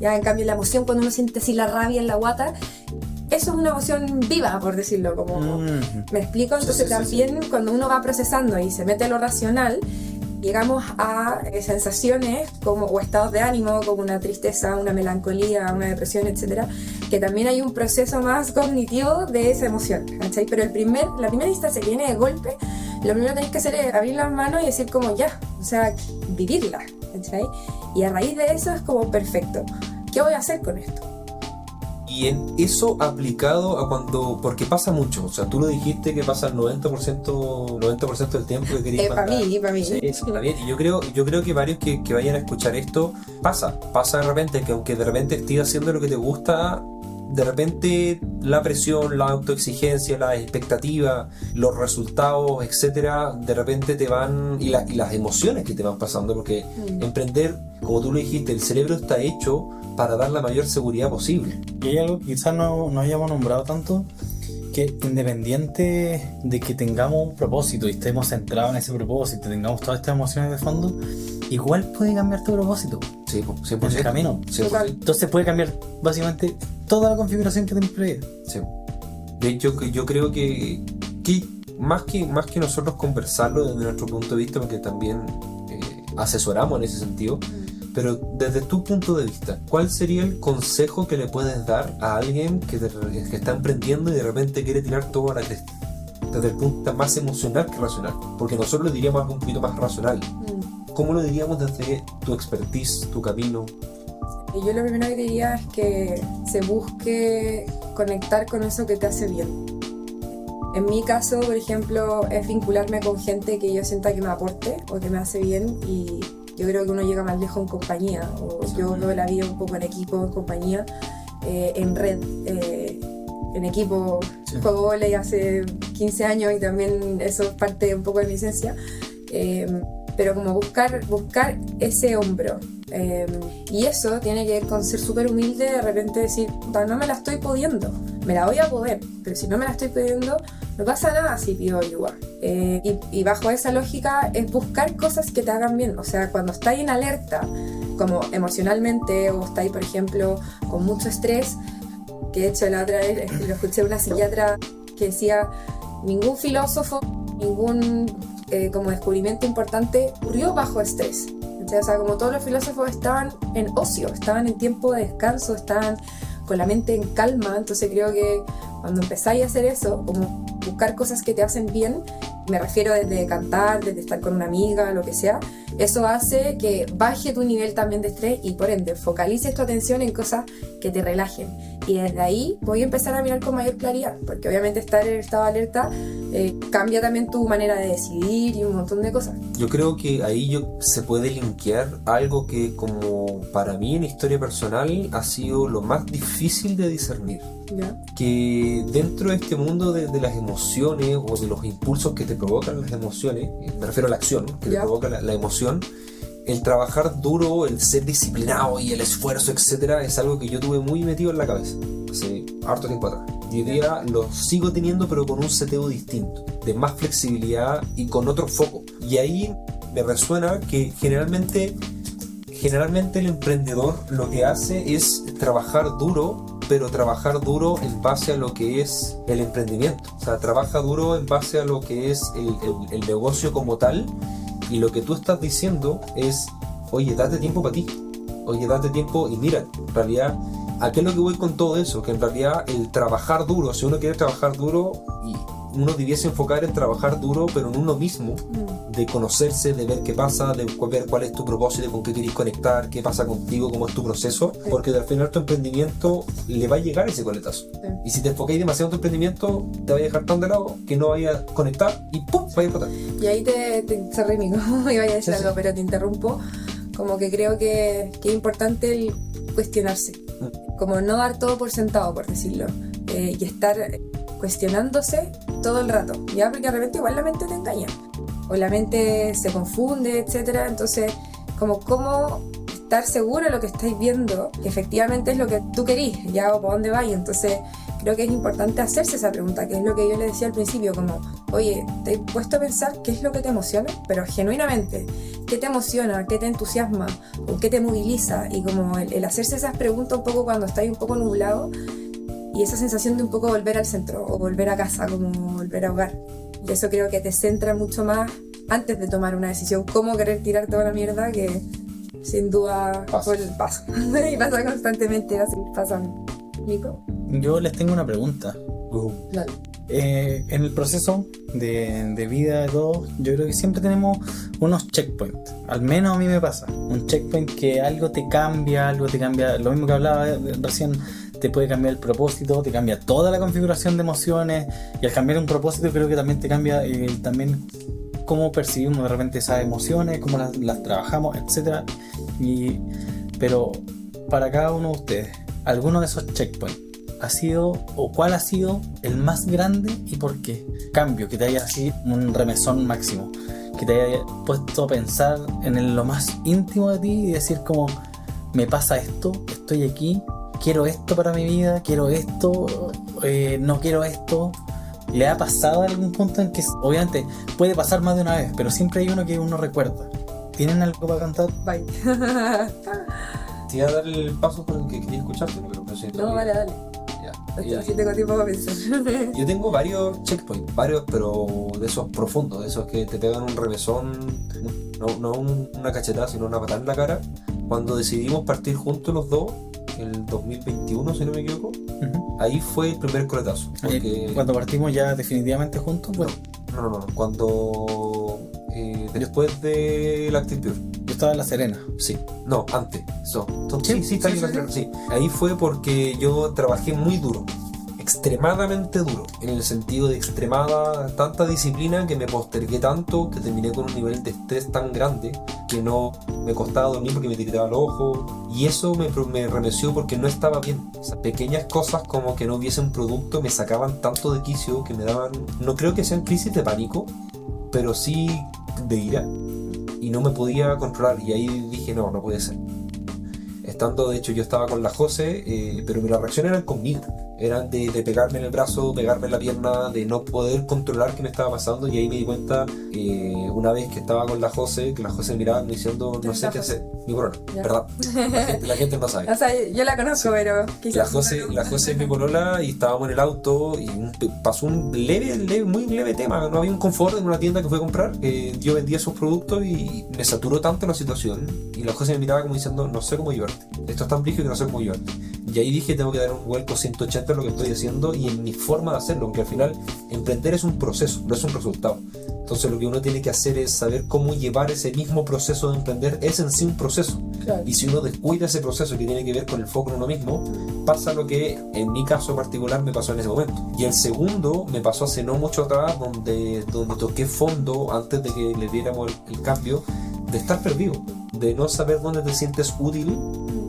Ya en cambio la emoción cuando uno siente así la rabia en la guata, eso es una emoción viva, por decirlo, como... Mm. ¿Me explico? Entonces sí, sí, también cuando uno va procesando y se mete lo racional, llegamos a eh, sensaciones como, o estados de ánimo como una tristeza, una melancolía, una depresión, etcétera, que también hay un proceso más cognitivo de esa emoción, ¿cachai? Pero el primer, la primera instancia que viene de golpe, lo primero que tenéis que hacer es abrir las manos y decir como ya, o sea, vivirla, ¿cachai? Y a raíz de eso es como perfecto, ¿qué voy a hacer con esto? Y en eso aplicado a cuando, porque pasa mucho, o sea, tú lo dijiste que pasa el 90%, 90 del tiempo que querías Eh, para mí, para mí. Sí, está bien. Y yo creo, yo creo que varios que, que vayan a escuchar esto, pasa. Pasa de repente que aunque de repente estés haciendo lo que te gusta, de repente la presión, la autoexigencia, la expectativa, los resultados, etcétera, de repente te van. Y, la- y las emociones que te van pasando, porque Mm. emprender, como tú lo dijiste, el cerebro está hecho para dar la mayor seguridad posible. Y hay algo que quizás no, no hayamos nombrado tanto, que independiente de que tengamos un propósito y estemos centrados en ese propósito, tengamos todas estas emociones de fondo, igual puede cambiar tu propósito Sí, po, en 100%. el camino. 100%. Entonces puede cambiar básicamente toda la configuración que tenéis previa. Sí. De hecho, que yo creo que, que más que más que nosotros conversarlo desde nuestro punto de vista, porque también eh, asesoramos en ese sentido, pero desde tu punto de vista, ¿cuál sería el consejo que le puedes dar a alguien que, de- que está emprendiendo y de repente quiere tirar todo a la cresta? Desde el punto más emocional que racional, porque nosotros lo diríamos algo un poquito más racional. Mm. ¿Cómo lo diríamos desde tu expertise, tu camino? Y yo lo primero que diría es que se busque conectar con eso que te hace bien. En mi caso, por ejemplo, es vincularme con gente que yo sienta que me aporte o que me hace bien y yo creo que uno llega más lejos en compañía o yo veo la vida un poco en equipo, en compañía, eh, en red. eh, en equipo Sí. juego volei hace 15 años y también eso es parte un poco de mi esencia. Eh, pero como buscar, buscar ese hombro. Eh, y eso tiene que ver con ser súper humilde, de repente decir, "Puta, no me la estoy pudiendo, me la voy a poder, pero si no me la estoy pudiendo, no pasa nada si pido ayuda. Eh, y, y bajo esa lógica es buscar cosas que te hagan bien. O sea, cuando estáis en alerta, como emocionalmente, o estáis, por ejemplo, con mucho estrés, que de hecho la otra vez lo escuché una psiquiatra que decía, ningún filósofo, ningún eh, como descubrimiento importante ocurrió bajo estrés. O sea, como todos los filósofos estaban en ocio, estaban en tiempo de descanso, estaban con la mente en calma, entonces creo que cuando empezáis a hacer eso, como buscar cosas que te hacen bien, me refiero desde cantar, desde estar con una amiga, lo que sea, eso hace que baje tu nivel también de estrés y por ende focalices tu atención en cosas que te relajen. Y desde ahí voy a empezar a mirar con mayor claridad, porque obviamente estar en estado de alerta eh, cambia también tu manera de decidir y un montón de cosas. Yo creo que ahí yo, se puede linkear algo que como para mí en historia personal ha sido lo más difícil de discernir. ¿Ya? Que dentro de este mundo de, de las emociones o de los impulsos que te provocan las emociones, eh, me refiero a la acción, ¿no? que te Ya. provoca la, la emoción, el trabajar duro, el ser disciplinado y el esfuerzo, etcétera, es algo que yo tuve muy metido en la cabeza hace harto tiempo atrás. Y hoy día lo sigo teniendo, pero con un seteo distinto, de más flexibilidad y con otro foco. Y ahí me resuena que generalmente, generalmente el emprendedor lo que hace es trabajar duro, pero trabajar duro en base a lo que es el emprendimiento. O sea, trabaja duro en base a lo que es el, el- negocio como tal. Y lo que tú estás diciendo es, oye, date tiempo para ti. Oye, date tiempo y mira, en realidad, ¿a qué es lo que voy con todo eso? Que en realidad el trabajar duro, si uno quiere trabajar duro, y uno debiese enfocar en trabajar duro, pero en uno mismo, de conocerse, de ver qué pasa, de ver cuál es tu propósito, con qué querés conectar, qué pasa contigo, cómo es tu proceso, porque al final tu emprendimiento le va a llegar ese coletazo. Y si te enfocáis demasiado en tu emprendimiento, te va a dejar tan de lado que no vaya a conectar y ¡pum! va a explotar. Y ahí te, te sorry, Nico, iba a decir Sí, algo, pero te interrumpo. Como que creo que, que es importante el cuestionarse. Como no dar todo por sentado, por decirlo. eh, y estar cuestionándose todo el rato. Ya, porque de repente igual la mente te engaña. O la mente se confunde, etcétera. Entonces, como cómo estar seguro de lo que estáis viendo, que efectivamente es lo que tú querís, ya o para dónde vais. Entonces, creo que es importante hacerse esa pregunta, que es lo que yo le decía al principio, como, oye, ¿te has puesto a pensar qué es lo que te emociona? Pero genuinamente, ¿qué te emociona? ¿Qué te entusiasma? ¿O qué te moviliza? Y como el, el hacerse esas preguntas un poco cuando estáis un poco nublado y esa sensación de un poco volver al centro o volver a casa, como volver a hogar. Y eso creo que te centra mucho más antes de tomar una decisión, cómo querer tirar toda la mierda que sin duda Pasa. por el paso. y pasa constantemente, así pasan. Nico, Yo les tengo una pregunta. dale. Eh, en el proceso de, de vida de todos, yo creo que siempre tenemos unos checkpoints. Al menos a mí me pasa. Un checkpoint que algo te cambia, algo te cambia. Lo mismo que hablaba eh, recién, te puede cambiar el propósito, te cambia toda la configuración de emociones. Y al cambiar un propósito, creo que también te cambia eh, también cómo percibimos de repente esas emociones, cómo las, trabajamos, etc. Y, pero para cada uno de ustedes, alguno de esos checkpoints ha sido o cuál ha sido el más grande y por qué? Cambio, que te haya así un remesón máximo, que te haya puesto a pensar en lo más íntimo de ti y decir como me pasa esto, estoy aquí, quiero esto para mi vida, quiero esto, eh, no quiero esto. ¿Le ha pasado algún punto en que obviamente puede pasar más de una vez, pero siempre hay uno que uno recuerda? ¿Tienen algo para cantar? Bye. Te iba a dar el paso por el que quería escucharte, pero no sé. no, vale, dale. Ya. Y- Así tengo tiempo para pensar. Yo tengo varios checkpoints, varios, pero de esos profundos, de esos que te pegan un revesón, no, no un- una cachetada, sino una patada en la cara. Cuando decidimos partir juntos los dos, el 2021, si no me equivoco, ahí fue el primer coletazo. Porque, Cuando partimos ya definitivamente juntos, bueno, no, no, no, cuando eh, después de la Pure. yo estaba en La Serena. Sí, no, antes. So, Sí, sí, sí, sí, sí. Ahí fue porque yo trabajé muy duro, extremadamente duro, en el sentido de extremada, tanta disciplina que me postergué tanto que terminé con un nivel de estrés tan grande que no me costaba dormir porque me tiraba el ojo y eso me, me remeció porque no estaba bien. O pequeñas cosas como que no hubiese un producto me sacaban tanto de quicio que me daban, no creo que sean crisis de pánico, pero sí de ira y no me podía controlar y ahí dije no, no puede ser. Estando, de hecho, yo estaba con la Jose, eh, pero las reacciones eran conmigo eran de, pegarme en el brazo, pegarme en la pierna, de no poder controlar qué me estaba pasando y ahí me di cuenta eh, una vez que estaba con la Jose, que la Jose miraba diciendo no sé qué hacer, mi corona, ¿verdad? La gente, no sabe. O sea, yo la conozco, pero quizás... La Jose, la Jose es mi corola y estábamos en el auto y pasó un leve, leve, muy leve tema, no había un confort en una tienda que fue a comprar, eh, yo vendía esos productos y me saturó tanto la situación y la Jose me miraba como diciendo no sé cómo ayudarte, esto es tan brígido que no sé cómo ayudarte. Y ahí dije tengo que dar un vuelco 180 lo que estoy haciendo y en mi forma de hacerlo, aunque al final emprender es un proceso, no es un resultado. Entonces lo que uno tiene que hacer es saber cómo llevar ese mismo proceso de emprender, es en sí un proceso. Y si uno descuida ese proceso que tiene que ver con el foco en uno mismo, pasa lo que en mi caso particular me pasó en ese momento. Y el segundo me pasó hace no mucho atrás, donde, donde toqué fondo antes de que le diéramos el cambio, de estar perdido, de no saber dónde te sientes útil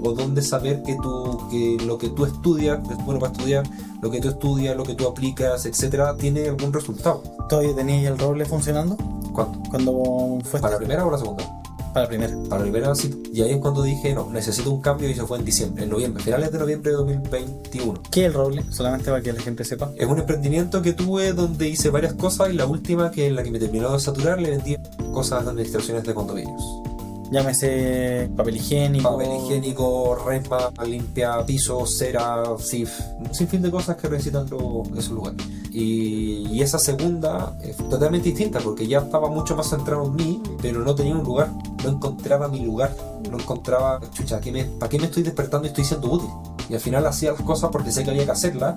o dónde saber que, tú, que lo que tú estudias, es bueno para estudiar, lo que tú estudias, lo que tú aplicas, etcétera, tiene algún resultado. ¿Todavía tenías el roble funcionando? ¿Cuándo? Cuando fue. ¿Para la primera o la segunda? Para la primera. Para la primera sí. Y ahí es cuando dije, no, necesito un cambio y eso fue en diciembre, en noviembre, finales de noviembre de 2021. ¿Qué es el roble? Solamente para que la gente sepa. Es un emprendimiento que tuve donde hice varias cosas y la última, que es la que me terminó de saturar, le vendí cosas de administraciones de condominios. Llámese papel higiénico. Papel higiénico, resma, limpia, piso, cera, sif, un sinfín de cosas que necesitan esos lugares. Y, y, esa segunda es totalmente distinta porque ya estaba mucho más centrado en mí, pero no tenía un lugar, no encontraba mi lugar, no encontraba, chucha, me, ¿para qué me estoy despertando y estoy siendo útil? Y al final hacía las cosas porque sé que había que hacerlas,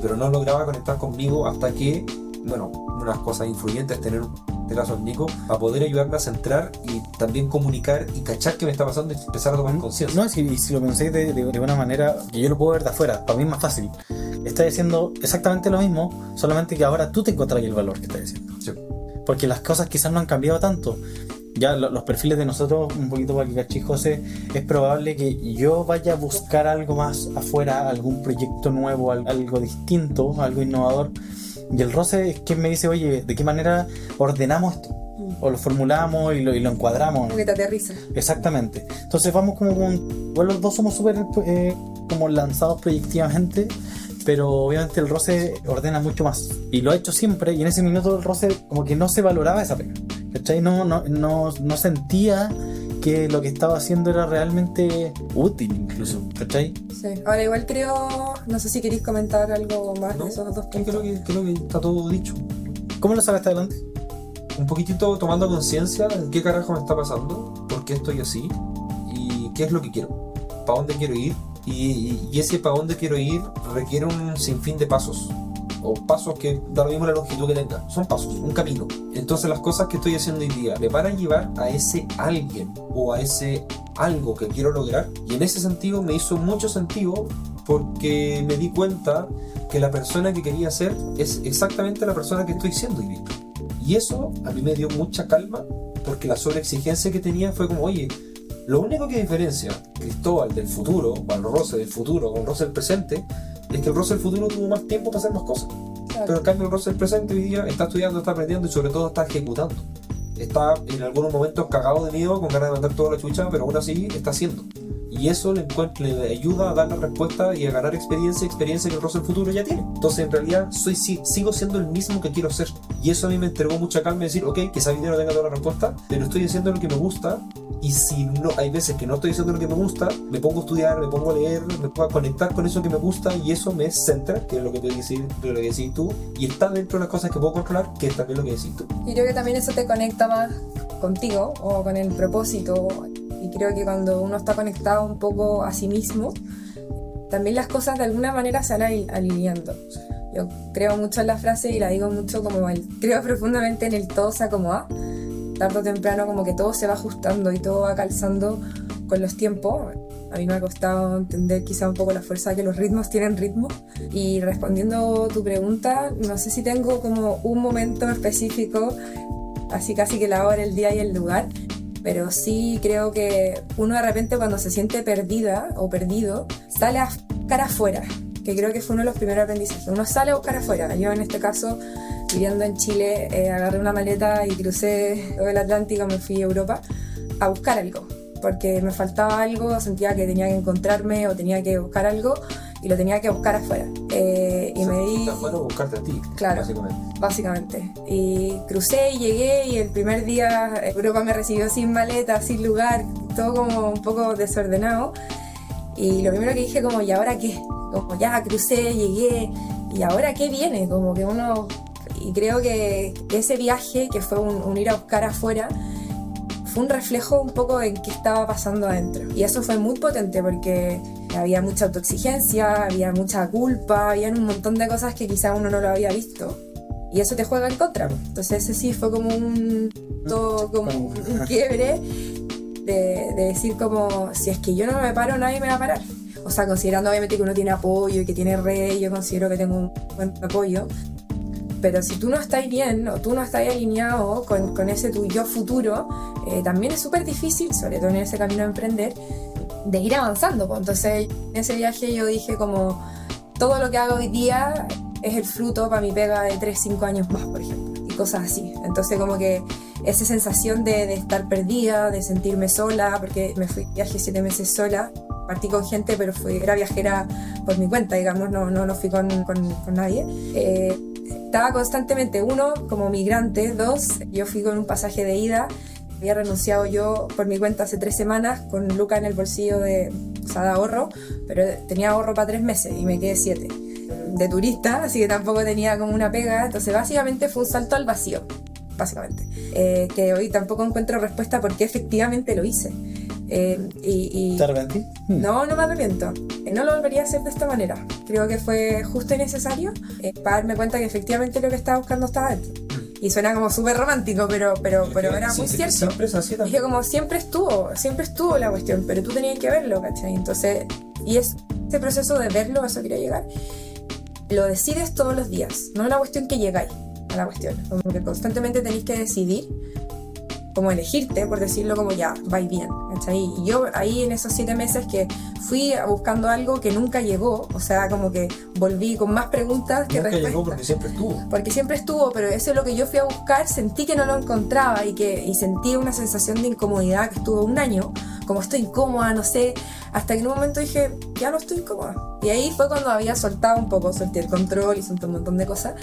pero no lograba conectar conmigo hasta que, bueno, unas cosas influyentes, tener este caso Nico, a poder ayudarme a centrar y también comunicar y cachar qué me está pasando y empezar a tomar conciencia. No, si, si lo pensáis de, de, una manera que yo lo puedo ver de afuera, para mí es más fácil. Estás diciendo exactamente lo mismo, solamente que ahora tú te encuentras el valor que estás diciendo. Porque las cosas quizás no han cambiado tanto. Ya los perfiles de nosotros, un poquito para que cachis José, es probable que yo vaya a buscar algo más afuera, algún proyecto nuevo, algo distinto, algo innovador y el roce es quien me dice, oye, ¿de qué manera ordenamos esto? O lo formulamos y lo, y lo encuadramos. Como que te aterriza. Exactamente. Entonces vamos como con... Bueno, los dos somos súper eh, como lanzados proyectivamente, pero obviamente el roce ordena mucho más. Y lo ha hecho siempre, y en ese minuto el roce como que no se valoraba esa pena. ¿Cachai? No, no, no, no sentía que lo que estaba haciendo era realmente útil incluso, ¿cachai? Sí, ahora igual creo, no sé si queréis comentar algo más de esos dos puntos. Creo que, creo que está todo dicho. ¿Cómo lo sacaste adelante? Un poquitito tomando conciencia de qué carajo me está pasando, por qué estoy así y qué es lo que quiero, para dónde quiero ir y, y ese para dónde quiero ir requiere un sinfín de pasos o pasos que da lo mismo la longitud que tenga, son pasos, un camino. Entonces las cosas que estoy haciendo hoy día me van a llevar a ese alguien o a ese algo que quiero lograr y en ese sentido me hizo mucho sentido porque me di cuenta que la persona que quería ser es exactamente la persona que estoy siendo hoy día. Y eso a mí me dio mucha calma porque la sobreexigencia que tenía fue como, oye, lo único que diferencia Cristóbal del futuro, o al Rose del futuro con Rose del presente, es que el del futuro tuvo más tiempo para hacer más cosas. Pero en cambio el del presente hoy día está estudiando, está aprendiendo y sobre todo está ejecutando. Está en algunos momentos cagado de miedo, con ganas de mandar toda la chucha, pero aún así está haciendo. Y eso le, le ayuda a dar la respuesta y a ganar experiencia, experiencia que el del futuro ya tiene. Entonces en realidad soy, sigo siendo el mismo que quiero ser. Y eso a mí me entregó mucha calma de decir, ok, esa video no tenga toda la respuesta, pero estoy haciendo lo que me gusta y si no, hay veces que no estoy haciendo lo que me gusta, me pongo a estudiar, me pongo a leer, me pongo a conectar con eso que me gusta y eso me centra, que es lo que, decir, lo que decís tú, y está dentro de las cosas que puedo controlar, que es también lo que decís tú. Y creo que también eso te conecta más contigo o con el propósito. Y creo que cuando uno está conectado un poco a sí mismo, también las cosas de alguna manera se van alineando. Yo creo mucho en la frase y la digo mucho como el, creo profundamente en el todo se acomoda tarde o temprano como que todo se va ajustando y todo va calzando con los tiempos. A mí me ha costado entender quizá un poco la fuerza que los ritmos tienen ritmo. Y respondiendo tu pregunta, no sé si tengo como un momento específico, así casi que la hora, el día y el lugar, pero sí creo que uno de repente cuando se siente perdida o perdido, sale a buscar afuera, que creo que fue uno de los primeros aprendizajes. Uno sale a buscar afuera. Yo en este caso, viviendo en Chile, eh, agarré una maleta y crucé el Atlántico, me fui a Europa a buscar algo, porque me faltaba algo, sentía que tenía que encontrarme o tenía que buscar algo y lo tenía que buscar afuera. Eh, y me di... Afuera o buscarte a ti, Claro. básicamente. Básicamente. Y crucé y llegué y el primer día Europa me recibió sin maleta, sin lugar, todo como un poco desordenado. Y lo primero que dije como, ¿y ahora qué? Como ya crucé, llegué, ¿y ahora qué viene? Como que uno... Y creo que ese viaje, que fue un, un ir a buscar afuera, fue un reflejo un poco en qué estaba pasando adentro. Y eso fue muy potente porque había mucha autoexigencia, había mucha culpa, había un montón de cosas que quizá uno no lo había visto. Y eso te juega en contra. Entonces ese sí fue como un, todo como un quiebre de, de decir como, si es que yo no me paro, nadie me va a parar. O sea, considerando obviamente que uno tiene apoyo y que tiene red, yo considero que tengo un buen apoyo. Pero si tú no estás bien o tú no estás alineado con, con ese tu yo futuro, eh, también es súper difícil, sobre todo en ese camino de emprender, de ir avanzando. pues. Entonces, en ese viaje yo dije como, todo lo que hago hoy día es el fruto para mi pega de 3, 5 años más, por ejemplo, y cosas así. Entonces, como que esa sensación de, de estar perdida, de sentirme sola, porque me fui viaje 7 meses sola, partí con gente, pero fui, era viajera por mi cuenta, digamos, no, no, no fui con, con, con nadie. Eh, estaba constantemente, uno, como migrante, dos, yo fui con un pasaje de ida, había renunciado yo por mi cuenta hace tres semanas con Luca en el bolsillo de, o sea, de ahorro, pero tenía ahorro para tres meses y me quedé siete de turista, así que tampoco tenía como una pega, entonces básicamente fue un salto al vacío, básicamente, Eh, que hoy tampoco encuentro respuesta porque efectivamente lo hice. Eh, y, y- ¿Te arrepentí? Hmm. no, no me arrepiento. Eh, No lo volvería a hacer de esta manera. Creo que fue justo y necesario eh, para darme cuenta que efectivamente lo que estaba buscando estaba dentro. Y suena como súper romántico, pero, pero, pero era muy cierto. Siempre es así también. como siempre estuvo, siempre estuvo la cuestión, pero tú tenías que verlo, ¿cachai? Entonces, y es ese proceso de verlo, a eso quería llegar, lo decides todos los días, no es una cuestión que llegáis a la cuestión, como que constantemente tenéis que decidir, como elegirte, por decirlo como ya, vais bien, ¿cachai? Y yo ahí en esos siete meses que fui buscando algo que nunca llegó, o sea, como que volví con más preguntas que Nunca respuestas llegó porque siempre estuvo. porque siempre estuvo, pero eso es lo que yo fui a buscar, sentí que no lo encontraba y que y sentí una sensación de incomodidad que estuvo un año, como estoy incómoda, no sé, hasta que en un momento dije, ya no estoy incómoda. Y ahí fue cuando había soltado un poco, solté el control y solté un montón de cosas,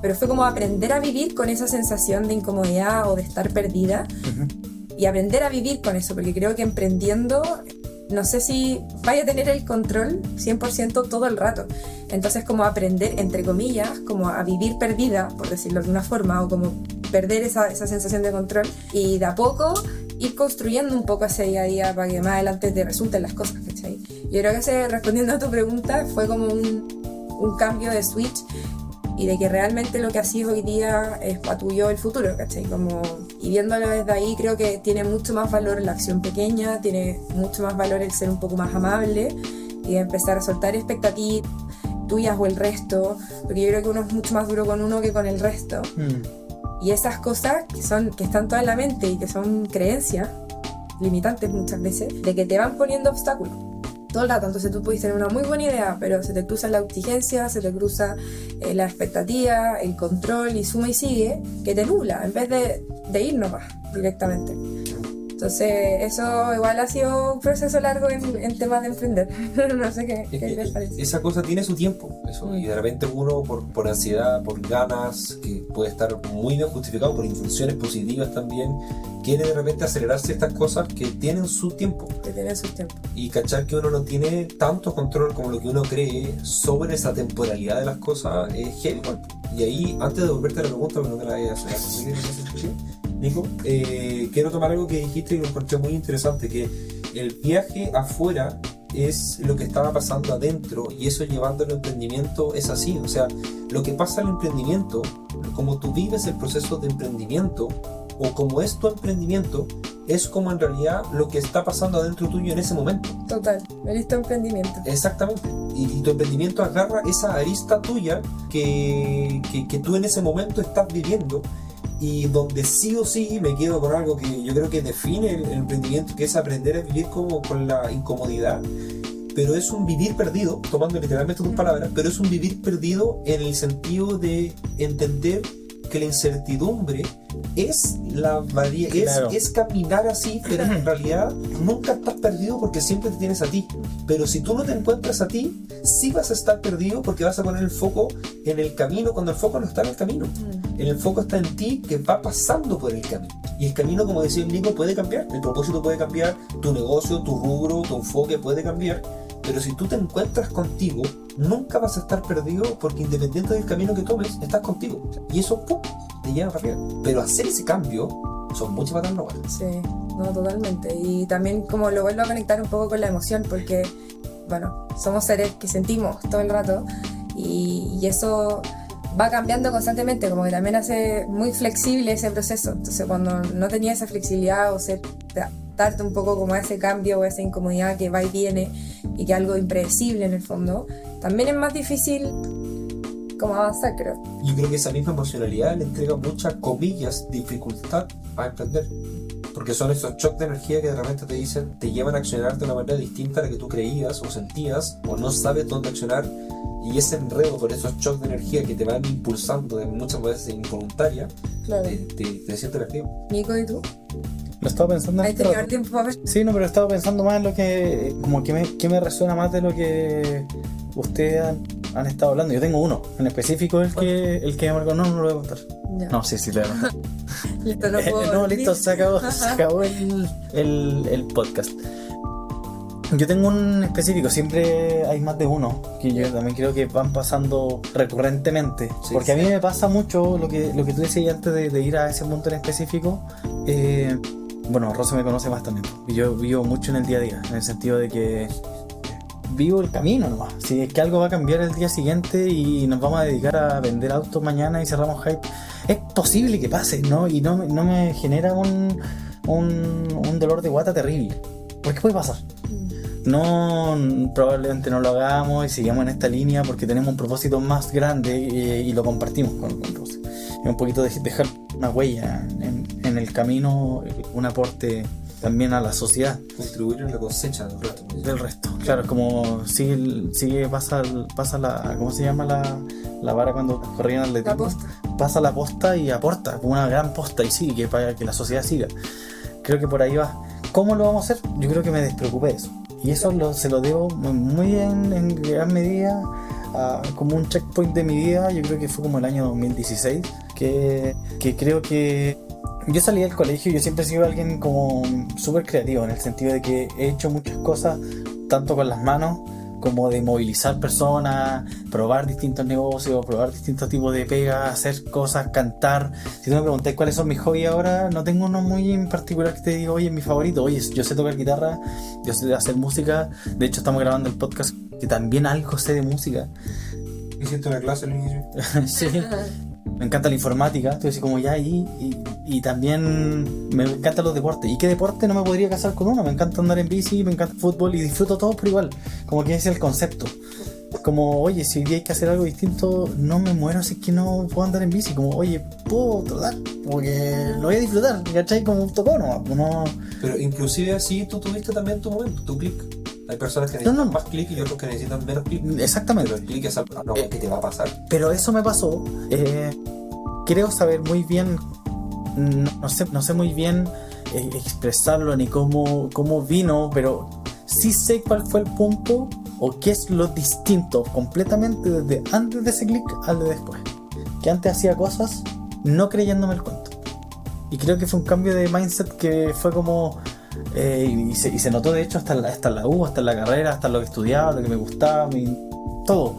pero fue como aprender a vivir con esa sensación de incomodidad o de estar perdida y aprender a vivir con eso, porque creo que emprendiendo, no sé si vaya a tener el control 100% todo el rato. Entonces, como aprender, entre comillas, como a vivir perdida, por decirlo de una forma, o como perder esa, esa sensación de control y de a poco ir construyendo un poco ese día a día para que más adelante te resulten las cosas, ¿cachai? Yo creo que ese, respondiendo a tu pregunta, fue como un, un cambio de switch y de que realmente lo que haces hoy día es para tu yo el futuro, ¿cachai? Como, y viéndolo desde ahí creo que tiene mucho más valor la acción pequeña, tiene mucho más valor el ser un poco más amable y empezar a soltar expectativas tuyas o el resto, porque yo creo que uno es mucho más duro con uno que con el resto. Hmm. Y esas cosas que, son, que están todas en la mente y que son creencias limitantes muchas veces, de que te van poniendo obstáculos todo el rato. Entonces tú puedes tener una muy buena idea, pero se te cruza la exigencia, se te cruza eh, la expectativa, el control y suma y sigue, que te nubla en vez de, de ir nomás directamente. Entonces, eso igual ha sido un proceso largo en, en temas de emprender. no sé qué, qué les parece. esa cosa tiene su tiempo, eso, y de repente uno por, por ansiedad, por ganas, que puede estar muy bien justificado, por intenciones positivas también, quiere de repente acelerar ciertas cosas que tienen su tiempo Que tiene sus tiempos. y cachar que uno no tiene tanto control como lo que uno cree sobre esa temporalidad de las cosas es igual. Y ahí, antes de volverte a la pregunta, pero no te la vayas a hacer, Nico, eh, quiero tomar algo que dijiste y lo encontré muy interesante, que el viaje afuera es lo que estaba pasando adentro y eso llevando al emprendimiento es así, o sea, lo que pasa al emprendimiento, como tú vives el proceso de emprendimiento o como es tu emprendimiento, es como en realidad lo que está pasando adentro tuyo en ese momento. Total, el tu emprendimiento. Exactamente. Y, y, tu emprendimiento agarra esa arista tuya que, que, que tú en ese momento estás viviendo y donde sí o sí me quedo con algo que yo creo que define el, emprendimiento, que es aprender a vivir como con la incomodidad, pero es un vivir perdido, tomando literalmente tus palabras, pero es un vivir perdido en el sentido de entender que la incertidumbre es la es, es, caminar así, pero en realidad nunca estás perdido porque siempre te tienes a ti. Pero si tú no te encuentras a ti, sí vas a estar perdido porque vas a poner el foco en el camino cuando el foco no está en el camino. El foco está en ti que va pasando por el camino. Y el camino, como decía el Nico, puede cambiar. El propósito puede cambiar, tu negocio, tu rubro, tu enfoque puede cambiar. Pero si tú te encuentras contigo, nunca vas a estar perdido porque independiente del camino que tomes, estás contigo. Y eso, ¡pum!, te lleva para arriba. Pero hacer ese cambio son muchas batallas no Sí, no, totalmente. Y también como lo vuelvo a conectar un poco con la emoción, porque, bueno, somos seres que sentimos todo el rato y eso va cambiando constantemente, como que también hace muy flexible ese proceso. Entonces, cuando no tenía esa flexibilidad o se adaptarte un poco como a ese cambio o esa incomodidad que va y viene y que algo impredecible en el fondo, también es más difícil como avanzar, creo. Yo creo que esa misma emocionalidad le entrega muchas comillas dificultad a emprender. Porque son esos shocks de energía que de repente te dicen, te llevan a accionar de una manera distinta a la que tú creías o sentías, o no sabes dónde accionar, y ese enredo por esos shocks de energía que te van impulsando de muchas veces involuntaria, claro. te, te, te siente Nico, ¿y tú? Lo estaba pensando en tenido tiempo para ver? Sí, no, pero estaba pensando más en lo que. Como que me, que me resuena más de lo que ustedes han, estado hablando. Yo tengo uno en específico, el que, el que me marcó. No, no lo voy a contar. No, sí, sí, le voy a contar. listo, no puedo. no, listo, se acabó, se acabó el, el, el podcast. Yo tengo un específico, siempre hay más de uno, que yo también creo que van pasando recurrentemente. porque a mí me pasa mucho lo que, lo que tú decías antes de, de ir a ese punto en específico. Eh, bueno, Rosa me conoce más también. Y yo vivo mucho en el día a día, en el sentido de que vivo el camino nomás. Si es que algo va a cambiar el día siguiente y nos vamos a dedicar a vender autos mañana y cerramos hype, es posible que pase, ¿no? Y no, no me genera un, un, dolor de guata terrible. ¿Por qué puede pasar? No, probablemente no lo hagamos y sigamos en esta línea porque tenemos un propósito más grande y, lo compartimos con, con Rosa. Y un poquito de dejar una huella en, en el camino, un aporte también a la sociedad. Contribuir en la cosecha del resto. Del resto, claro, como sigue, sigue pasa, pasa la, ¿cómo se llama la, la vara cuando corrían al La posta. Pasa la posta y aporta, una gran posta y sigue, que para que la sociedad siga. Creo que por ahí va. ¿Cómo lo vamos a hacer? Yo creo que me despreocupé de eso. Y eso lo, se lo debo muy en, en gran medida como un checkpoint de mi vida, yo creo que fue como el año 2016, que, que creo que yo salí del colegio yo siempre he sido alguien como súper creativo, en el sentido de que he hecho muchas cosas, tanto con las manos, como de movilizar personas, probar distintos negocios, probar distintos tipos de pegas, hacer cosas, cantar. Si tú me preguntáis cuáles son mis hobbies ahora, no tengo uno muy en particular que te diga, oye, es mi favorito. Oye, yo sé tocar guitarra, yo sé hacer música. De hecho, estamos grabando el podcast que también algo sé de música. ¿Hiciste una clase al inicio? sí. Me encanta la informática, estoy así como ya ahí. Y, y, también me encantan los deportes. ¿Y qué deporte no me podría casar con uno? Me encanta andar en bici, me encanta fútbol y disfruto todo por igual. Como que ese es el concepto. Como, oye, si hoy día hay que hacer algo distinto, no me muero si es que no puedo andar en bici. Como, oye, puedo trotar, porque lo voy a disfrutar, ¿cachai? Como un tocó, no, Pero inclusive así tú tuviste también tu momento, tu clic. Hay personas que necesitan más clic y otros que necesitan menos clic. Exactamente. Pero el clic es algo eh, que te va a pasar. Pero eso me pasó. Eh, creo saber muy bien, no, sé, no sé muy bien eh, expresarlo ni cómo, cómo vino, pero sí sé cuál fue el punto o qué es lo distinto completamente desde antes de ese clic al de después. Que antes hacía cosas no creyéndome el cuento. Y creo que fue un cambio de mindset que fue como eh, y, se, notó de hecho hasta en, la, hasta la U, hasta en la carrera, hasta lo que estudiaba, lo que me gustaba, todo.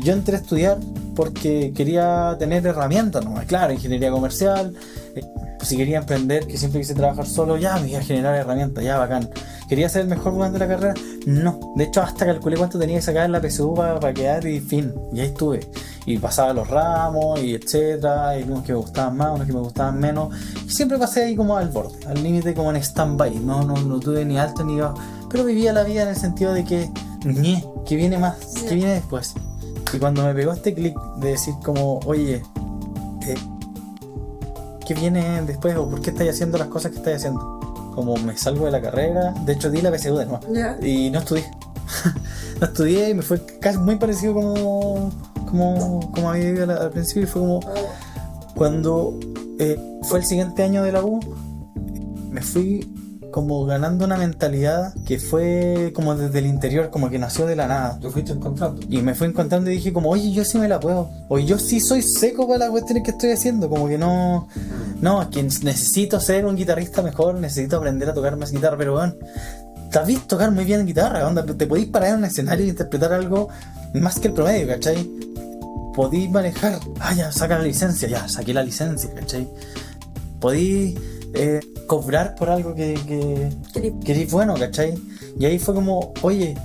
Yo entré a estudiar porque quería tener herramientas, ¿no? Claro, ingeniería comercial. Eh, si quería emprender, que siempre quise trabajar solo, ya me iba a generar herramientas, ya bacán. ¿Quería ser el mejor durante la carrera? No. De hecho, hasta calculé cuánto tenía que sacar en la PSU para, quedar y fin. Y ahí estuve. Y pasaba los ramos y etcétera. Y unos que me gustaban más, unos que me gustaban menos. Y siempre pasé ahí como al borde, al límite como en stand-by. No, no, no tuve ni alto ni bajo. Pero vivía la vida en el sentido de que, ñe, que viene más, que viene después. Y cuando me pegó este clic de decir como, oye, eh, ¿qué viene después? ¿O por qué estáis haciendo las cosas que estáis haciendo? Como me salgo de la carrera, de hecho di la PSU de nuevo. Y no estudié. no estudié y me fue casi muy parecido como, como, como había vivido al, principio. Y fue como cuando eh, fue el siguiente año de la U, me fui como ganando una mentalidad que fue como desde el interior, como que nació de la nada. Lo fuiste encontrando. Y me fui encontrando y dije como, oye, yo sí me la puedo. O yo sí soy seco para las cuestiones que estoy haciendo. Como que no... No, es que necesito ser un guitarrista mejor, necesito aprender a tocar más guitarra, pero bueno, visto tocar muy bien en guitarra, te podéis parar en un escenario e interpretar algo más que el promedio, ¿cachai? Podéis manejar, ah, ya, saca la licencia, ya, saqué la licencia, ¿cachai? Podéis eh, cobrar por algo que, que, bueno, ¿cachai? Y ahí fue como, oye,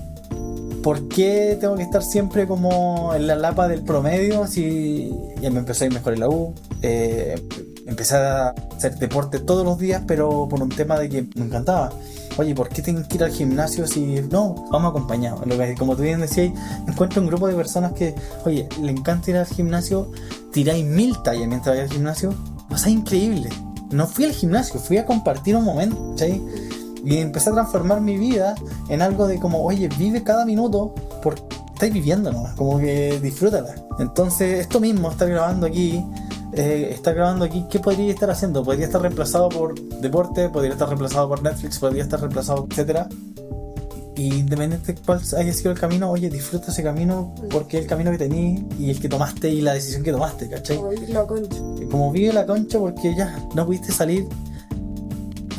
¿por qué tengo que estar siempre como en la lapa del promedio si ya me empecé a ir mejor en la U? Eh, empecé a hacer deporte todos los días, pero por un tema de que me encantaba. Oye, ¿por qué tengo que ir al gimnasio si no? Vamos acompañados. Como tú bien decías, encuentro un grupo de personas que, oye, le encanta ir al gimnasio, tiráis mil tallas mientras vais al gimnasio, pasa increíble. No fui al gimnasio, fui a compartir un momento. Y empecé a transformar mi vida en algo de como, oye, vive cada minuto porque estáis viviendo nomás, como que disfrútala. Entonces, esto mismo, estar grabando aquí, eh, está grabando aquí, ¿qué podría estar haciendo? Podría estar reemplazado por deporte, podría estar reemplazado por Netflix, podría estar reemplazado, etcétera. Y independiente de cuál haya sido el camino, oye, disfruta ese camino porque es el camino que tenías y el que tomaste y la decisión que tomaste, ¿cachai? Como vive la concha porque ya no pudiste salir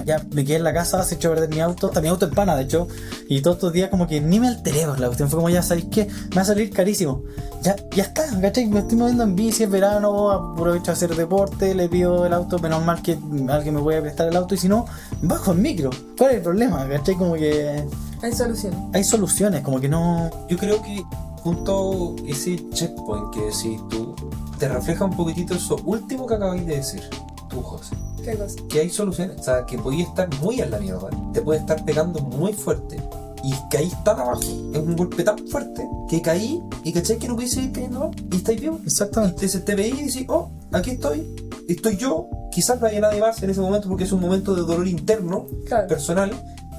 ya me quedé en la casa, se echó a perder mi auto, está mi auto en pana, de hecho, y todos estos días como que ni me alteré la cuestión, fue como ya sabéis que me va a salir carísimo. Ya, ya está, ¿cachai? Me estoy moviendo en bici, es verano, aprovecho a hacer deporte, le pido el auto, menos mal que alguien me puede prestar el auto, y si no, bajo en micro. ¿Cuál es el problema? ¿cachai? Como que... Hay soluciones. Hay soluciones, como que no... Yo creo que junto ese checkpoint que decís tú, te refleja un poquitito eso último que acabáis de decir, tú, José que hay soluciones. O sea, que podía estar muy a la mierda. Te puede estar pegando muy fuerte. Y caí tan abajo. Es un golpe tan fuerte que caí y caché que no pude seguir cayendo Y estáis vivo. Exactamente. Entonces te veí y decís, oh, aquí estoy. Estoy yo. Quizás no haya nadie más en ese momento porque es un momento de dolor interno, personal.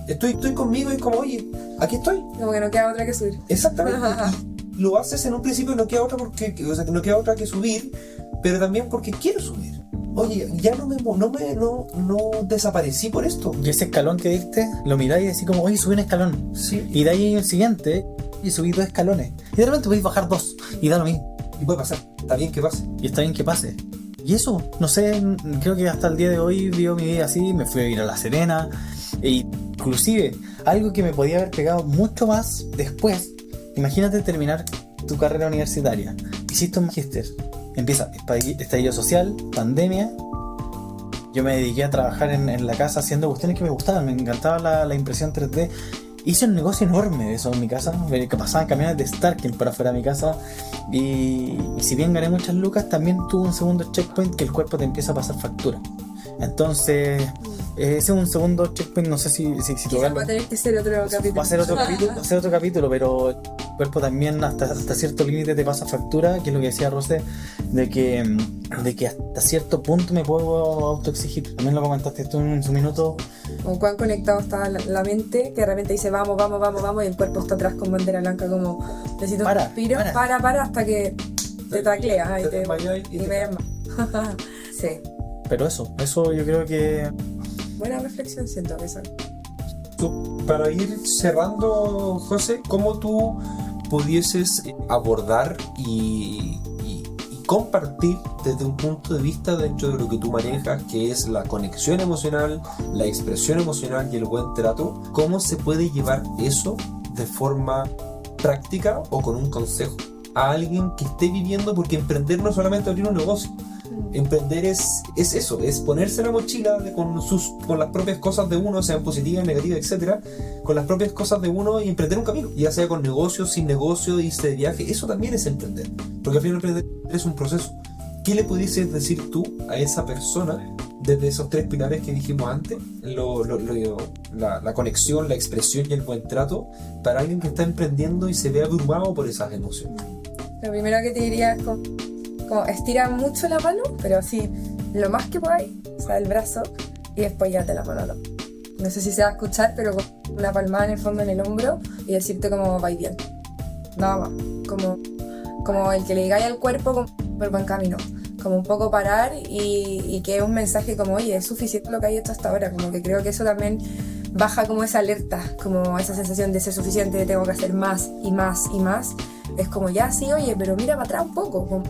Estoy, estoy conmigo y como, oye, aquí estoy. Como que no queda otra que subir. Exactamente. lo haces en un principio y no queda otra porque, o sea, que no queda otra que subir, pero también porque quiero subir oye, ya no me, no me no, no desaparecí por esto. Y ese escalón que diste, lo miráis y decís como, oye, subí un escalón. Sí. Y de ahí el siguiente, y subí dos escalones. Y de repente podéis bajar dos, y da lo mismo. Y puede pasar, está bien que pase. Y está bien que pase. Y eso, no sé, creo que hasta el día de hoy vivo mi vida así, me fui a ir a La Serena, e inclusive algo que me podía haber pegado mucho más después, imagínate terminar tu carrera universitaria, hiciste un magister, empieza estallido social, pandemia. Yo me dediqué a trabajar en, la casa haciendo cuestiones que me gustaban, me encantaba la, impresión 3D. Hice un negocio enorme de eso en mi casa, que pasaban camiones de Starken para afuera de mi casa. Y, y, si bien gané muchas lucas, también tuve un segundo checkpoint que el cuerpo te empieza a pasar factura. Entonces, ese es un segundo checkpoint, no sé si, si, si Va a tener que ser otro capítulo. Va a ser otro capítulo, va a ser otro capítulo pero el cuerpo también hasta, hasta cierto límite te pasa factura, que es lo que decía Rosé, de que, de que hasta cierto punto me puedo autoexigir. También lo comentaste tú en su minuto. Con cuán conectado está la, mente, que de repente dice vamos, vamos, vamos, vamos, y el cuerpo está atrás con bandera blanca como necesito para, respiro, para. para, hasta que te tacleas y te, y, y, sí. Pero eso, eso yo creo que Buena reflexión siento que Para ir cerrando, José, ¿cómo tú pudieses abordar y, compartir desde un punto de vista dentro de lo que tú manejas, que es la conexión emocional, la expresión emocional y el buen trato, cómo se puede llevar eso de forma práctica o con un consejo a alguien que esté viviendo, porque emprender no es solamente abrir un negocio, Emprender es, es eso, es ponerse la mochila de- con, sus, con las propias cosas de uno, sean positivas, negativas, etcétera, con las propias cosas de uno y emprender un camino, ya sea con negocios, sin negocio, irse de viaje, eso también es emprender, porque al final emprender es un proceso. ¿Qué le pudieses decir tú a esa persona desde esos tres pilares que dijimos antes? La conexión, la expresión y el buen trato para alguien que está emprendiendo y se ve abrumado por esas emociones. Lo primero que te diría es como, estira mucho la mano, pero así lo más que podáis, o sea, el brazo, y después ya te la mano. No, no sé si se va a escuchar, pero con una palmada en el fondo en el hombro y decirte como vais bien. Nada más. Como, como el que le digáis al cuerpo como, por buen camino. Como un poco parar y, y que es un mensaje como, oye, es suficiente lo que hay hecho hasta ahora. Como que creo que eso también baja como esa alerta, como esa sensación de ser suficiente, de tengo que hacer más y más y más. Es como, ya sí, oye, pero mira para atrás un poco. como,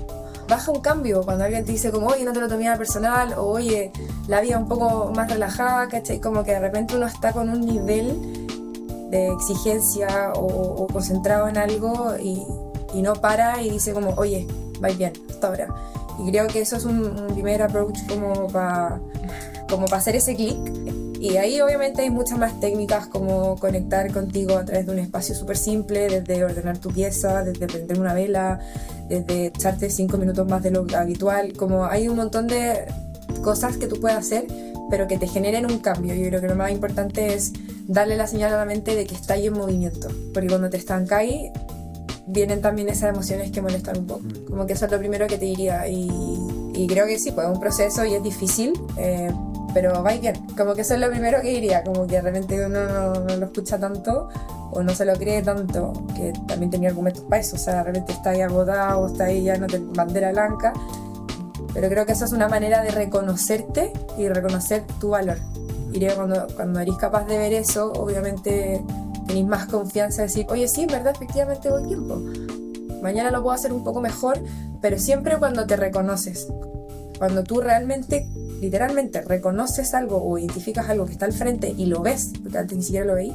baja un cambio cuando alguien te dice como, oye, no te lo tomé personal, o oye, la vida un poco más relajada, ¿cachai? Como que de repente uno está con un nivel de exigencia o, concentrado en algo y, y no para y dice como, oye, vais bien, hasta ahora. Y creo que eso es un, primer approach como para como para hacer ese clic. Y ahí obviamente hay muchas más técnicas como conectar contigo a través de un espacio súper simple, desde ordenar tu pieza, desde prender una vela, desde echarte cinco minutos más de lo habitual. Como hay un montón de cosas que tú puedes hacer, pero que te generen un cambio. Yo creo que lo más importante es darle la señal a la mente de que está ahí en movimiento. Porque cuando te estancáis, vienen también esas emociones que molestan un poco. Como que eso es lo primero que te diría. Y, y creo que sí, pues es un proceso y es difícil, eh, pero vais bien. Como que eso es lo primero que diría. Como que realmente uno no, no lo escucha tanto o no se lo cree tanto, que también tenía argumentos para eso. O sea, de repente está ahí agotado, está ahí ya no te bandera blanca. Pero creo que eso es una manera de reconocerte y reconocer tu valor. Que cuando, cuando eres capaz de ver eso, obviamente tenéis más confianza de decir, oye, sí, en verdad, efectivamente voy tiempo. Mañana lo puedo hacer un poco mejor, pero siempre cuando te reconoces. Cuando tú realmente, literalmente, reconoces algo o identificas algo que está al frente y lo ves, porque antes ni siquiera lo veis,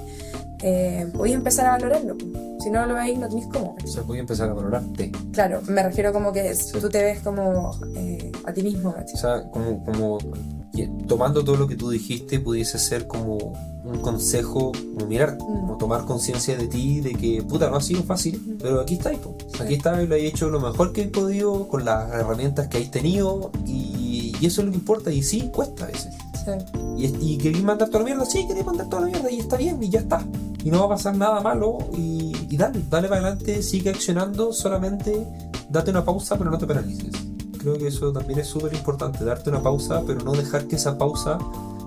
eh, voy a empezar a valorarlo. Si no lo veis, no tenéis cómo. O sea, voy a empezar a valorarte. Claro, me refiero como que tú te ves como eh, a ti mismo, ¿cachai? O sea, como, como tomando todo lo que tú dijiste, pudiese ser como un consejo, como mirar, como tomar conciencia de ti, de que, puta, no ha sido fácil, pero aquí estáis, po. aquí está y lo he hecho lo mejor que he podido con las herramientas que habéis tenido y, y eso es lo que importa y sí, cuesta a veces. Sí. Y, y queréis mandar toda la mierda, sí, queréis mandar toda la mierda y está bien y ya está. Y no va a pasar nada malo y, y dale, dale para adelante, sigue accionando, solamente date una pausa pero no te paralices. Creo que eso también es súper importante, darte una pausa pero no dejar que esa pausa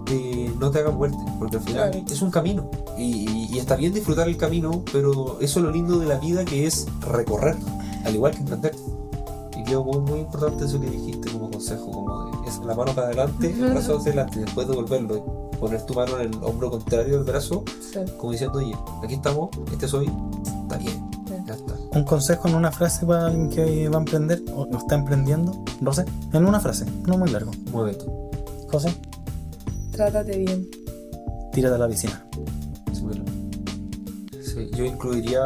eh, no te haga muerte, porque al final Claro. es un camino y, y- y está bien disfrutar el camino, pero eso es lo lindo de la vida que es recorrer, al igual que emprender. Muy, muy importante eso que dijiste como consejo, como de es la mano para adelante, el brazo hacia adelante, después devolverlo, poner tu mano en el hombro contrario del brazo, Sí. como diciendo, oye, aquí estamos, este soy, está bien, Sí. ya está. Un consejo en una frase para alguien que va a emprender o no está emprendiendo. Rosé, en una frase, no muy largo. Muévete. José, Trátate bien. tírate a la piscina. Sí, yo incluiría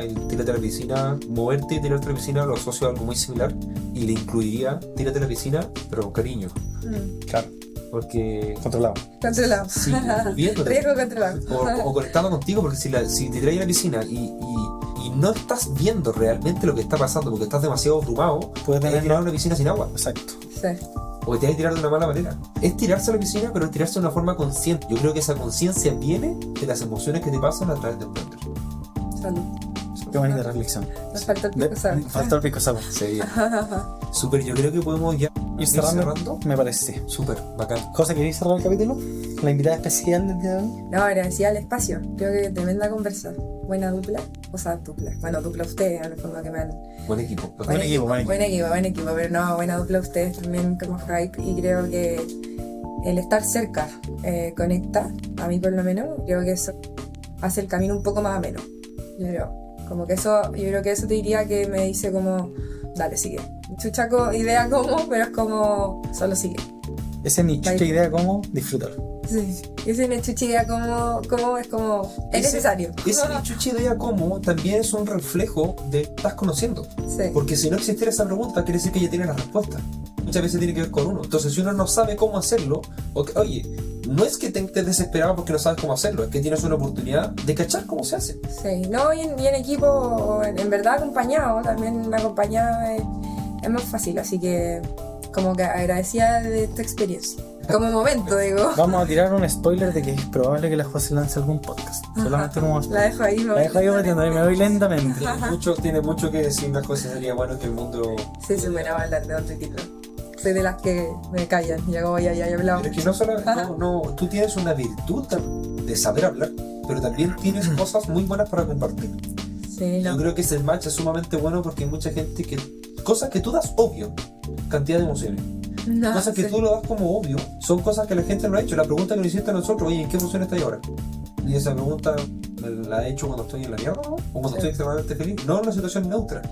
el tírate a la piscina, moverte y tirarte a la piscina, lo asocio a algo muy similar. Y le incluiría tírate a la piscina, pero con cariño. Mm. Claro, Porque. controlado. Controlado. Sí, viéndote. Riesgo controlado. O, o conectando contigo, porque si, la- si te traes a la piscina y, y- y no estás viendo realmente lo que está pasando, porque estás demasiado abrumado, Puedes tener. una piscina sin agua. Exacto. Sí. O te vas a tirar de una mala manera. Es tirarse a la piscina, pero es tirarse de una forma consciente. Yo creo que esa conciencia viene de las emociones que te pasan a través de emprender. Salud. Qué bonita reflexión. Nos falta el pico sabor. faltó el pico sabor. Sí. Súper, yo creo que podemos ya ¿Ir cerrando? cerrando. Me parece. Súper, bacán. José, ¿queréis cerrar el capítulo? La invitada especial del día de hoy. No, agradecida al espacio. Creo que tremenda conversa. Buena dupla. O sea, dupla. Bueno, dupla ustedes, en el fondo que me han. Buen equipo. Buen equipo, buen equipo. Buen equipo, buen equipo. Pero no, buena dupla ustedes también como hype. Y creo que el estar cerca eh, conecta, a mí por lo menos. Creo que eso hace el camino un poco más ameno. Yo creo. Como que eso, yo creo que eso te diría que me dice como, dale, sigue. Chuchaco, idea como, pero es como, solo sigue. Esa es mi chucha idea, cómo disfrutar. Sí. Ese Nechuchi idea como, como es como. Es Ese- necesario. Ese Nichuchi de ella como también es un reflejo de estás conociendo. Sí. Porque si no existiera esa pregunta, quiere decir que ella tiene la respuesta. Muchas veces tiene que ver con uno. Entonces, si uno no sabe cómo hacerlo, oye, no es que te desesperado porque no sabes cómo hacerlo, es que tienes una oportunidad de cachar cómo se hace. Sí, no, y en, y en equipo, en, en verdad acompañado, también acompañado es, es más fácil, así que como que agradecida de esta experiencia. Como momento, digo. Vamos a tirar un spoiler de que es probable que la José lance algún podcast. Solamente como La dejo ahí, me La dejo ahí metiendo me voy lentamente. Tiene mucho, tiene mucho que decir las cosas. Sería bueno que el mundo. Sí, se me va a hablar de otro título. Soy de las que me callan, y como ya, ya he hablado. Pero es que no solo. No, no, tú tienes una virtud de saber hablar, pero también tienes cosas muy buenas para compartir. Sí, Yo no. creo que ese match es sumamente bueno porque hay mucha gente que. Cosas que tú das obvio, cantidad de emociones. no cosas que sí. tú lo das como obvio, son cosas que la gente no ha hecho. La pregunta que nos hiciste a nosotros, oye, ¿en qué función estás ahora? Y esa pregunta me la he hecho cuando estoy en la mierda o cuando Sí. estoy extremadamente feliz. No en una situación neutra.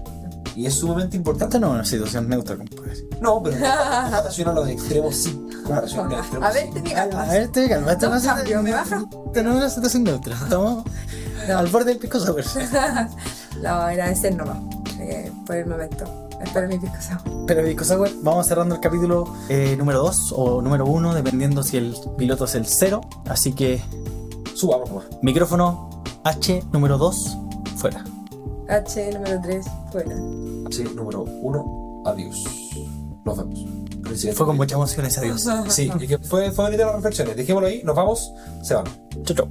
Y es sumamente importante. No es una situación neutra, compadre. No, pero comparación a los extremos sí. Comparación a los extremos A ver, sí. te me A calmas. ver, te calma. Esta no es esta no es una situación neutra. Estamos No. al borde del pico sour. No, agradecer nomás eh, por el momento. Espero mi pisco sour. Pero Pico Sour, vamos cerrando el capítulo eh, número 2 o número 1, dependiendo si el piloto es el 0. Así que Subamos micrófono H número 2 fuera. H número 3, fuera. Sí, número uno, adiós. Nos vemos. Siguiente Fue con muchas emociones, adiós. Sí, y que fue, fue bonita las reflexiones. Dejémoslo ahí, nos vamos, se van. Chau, chau.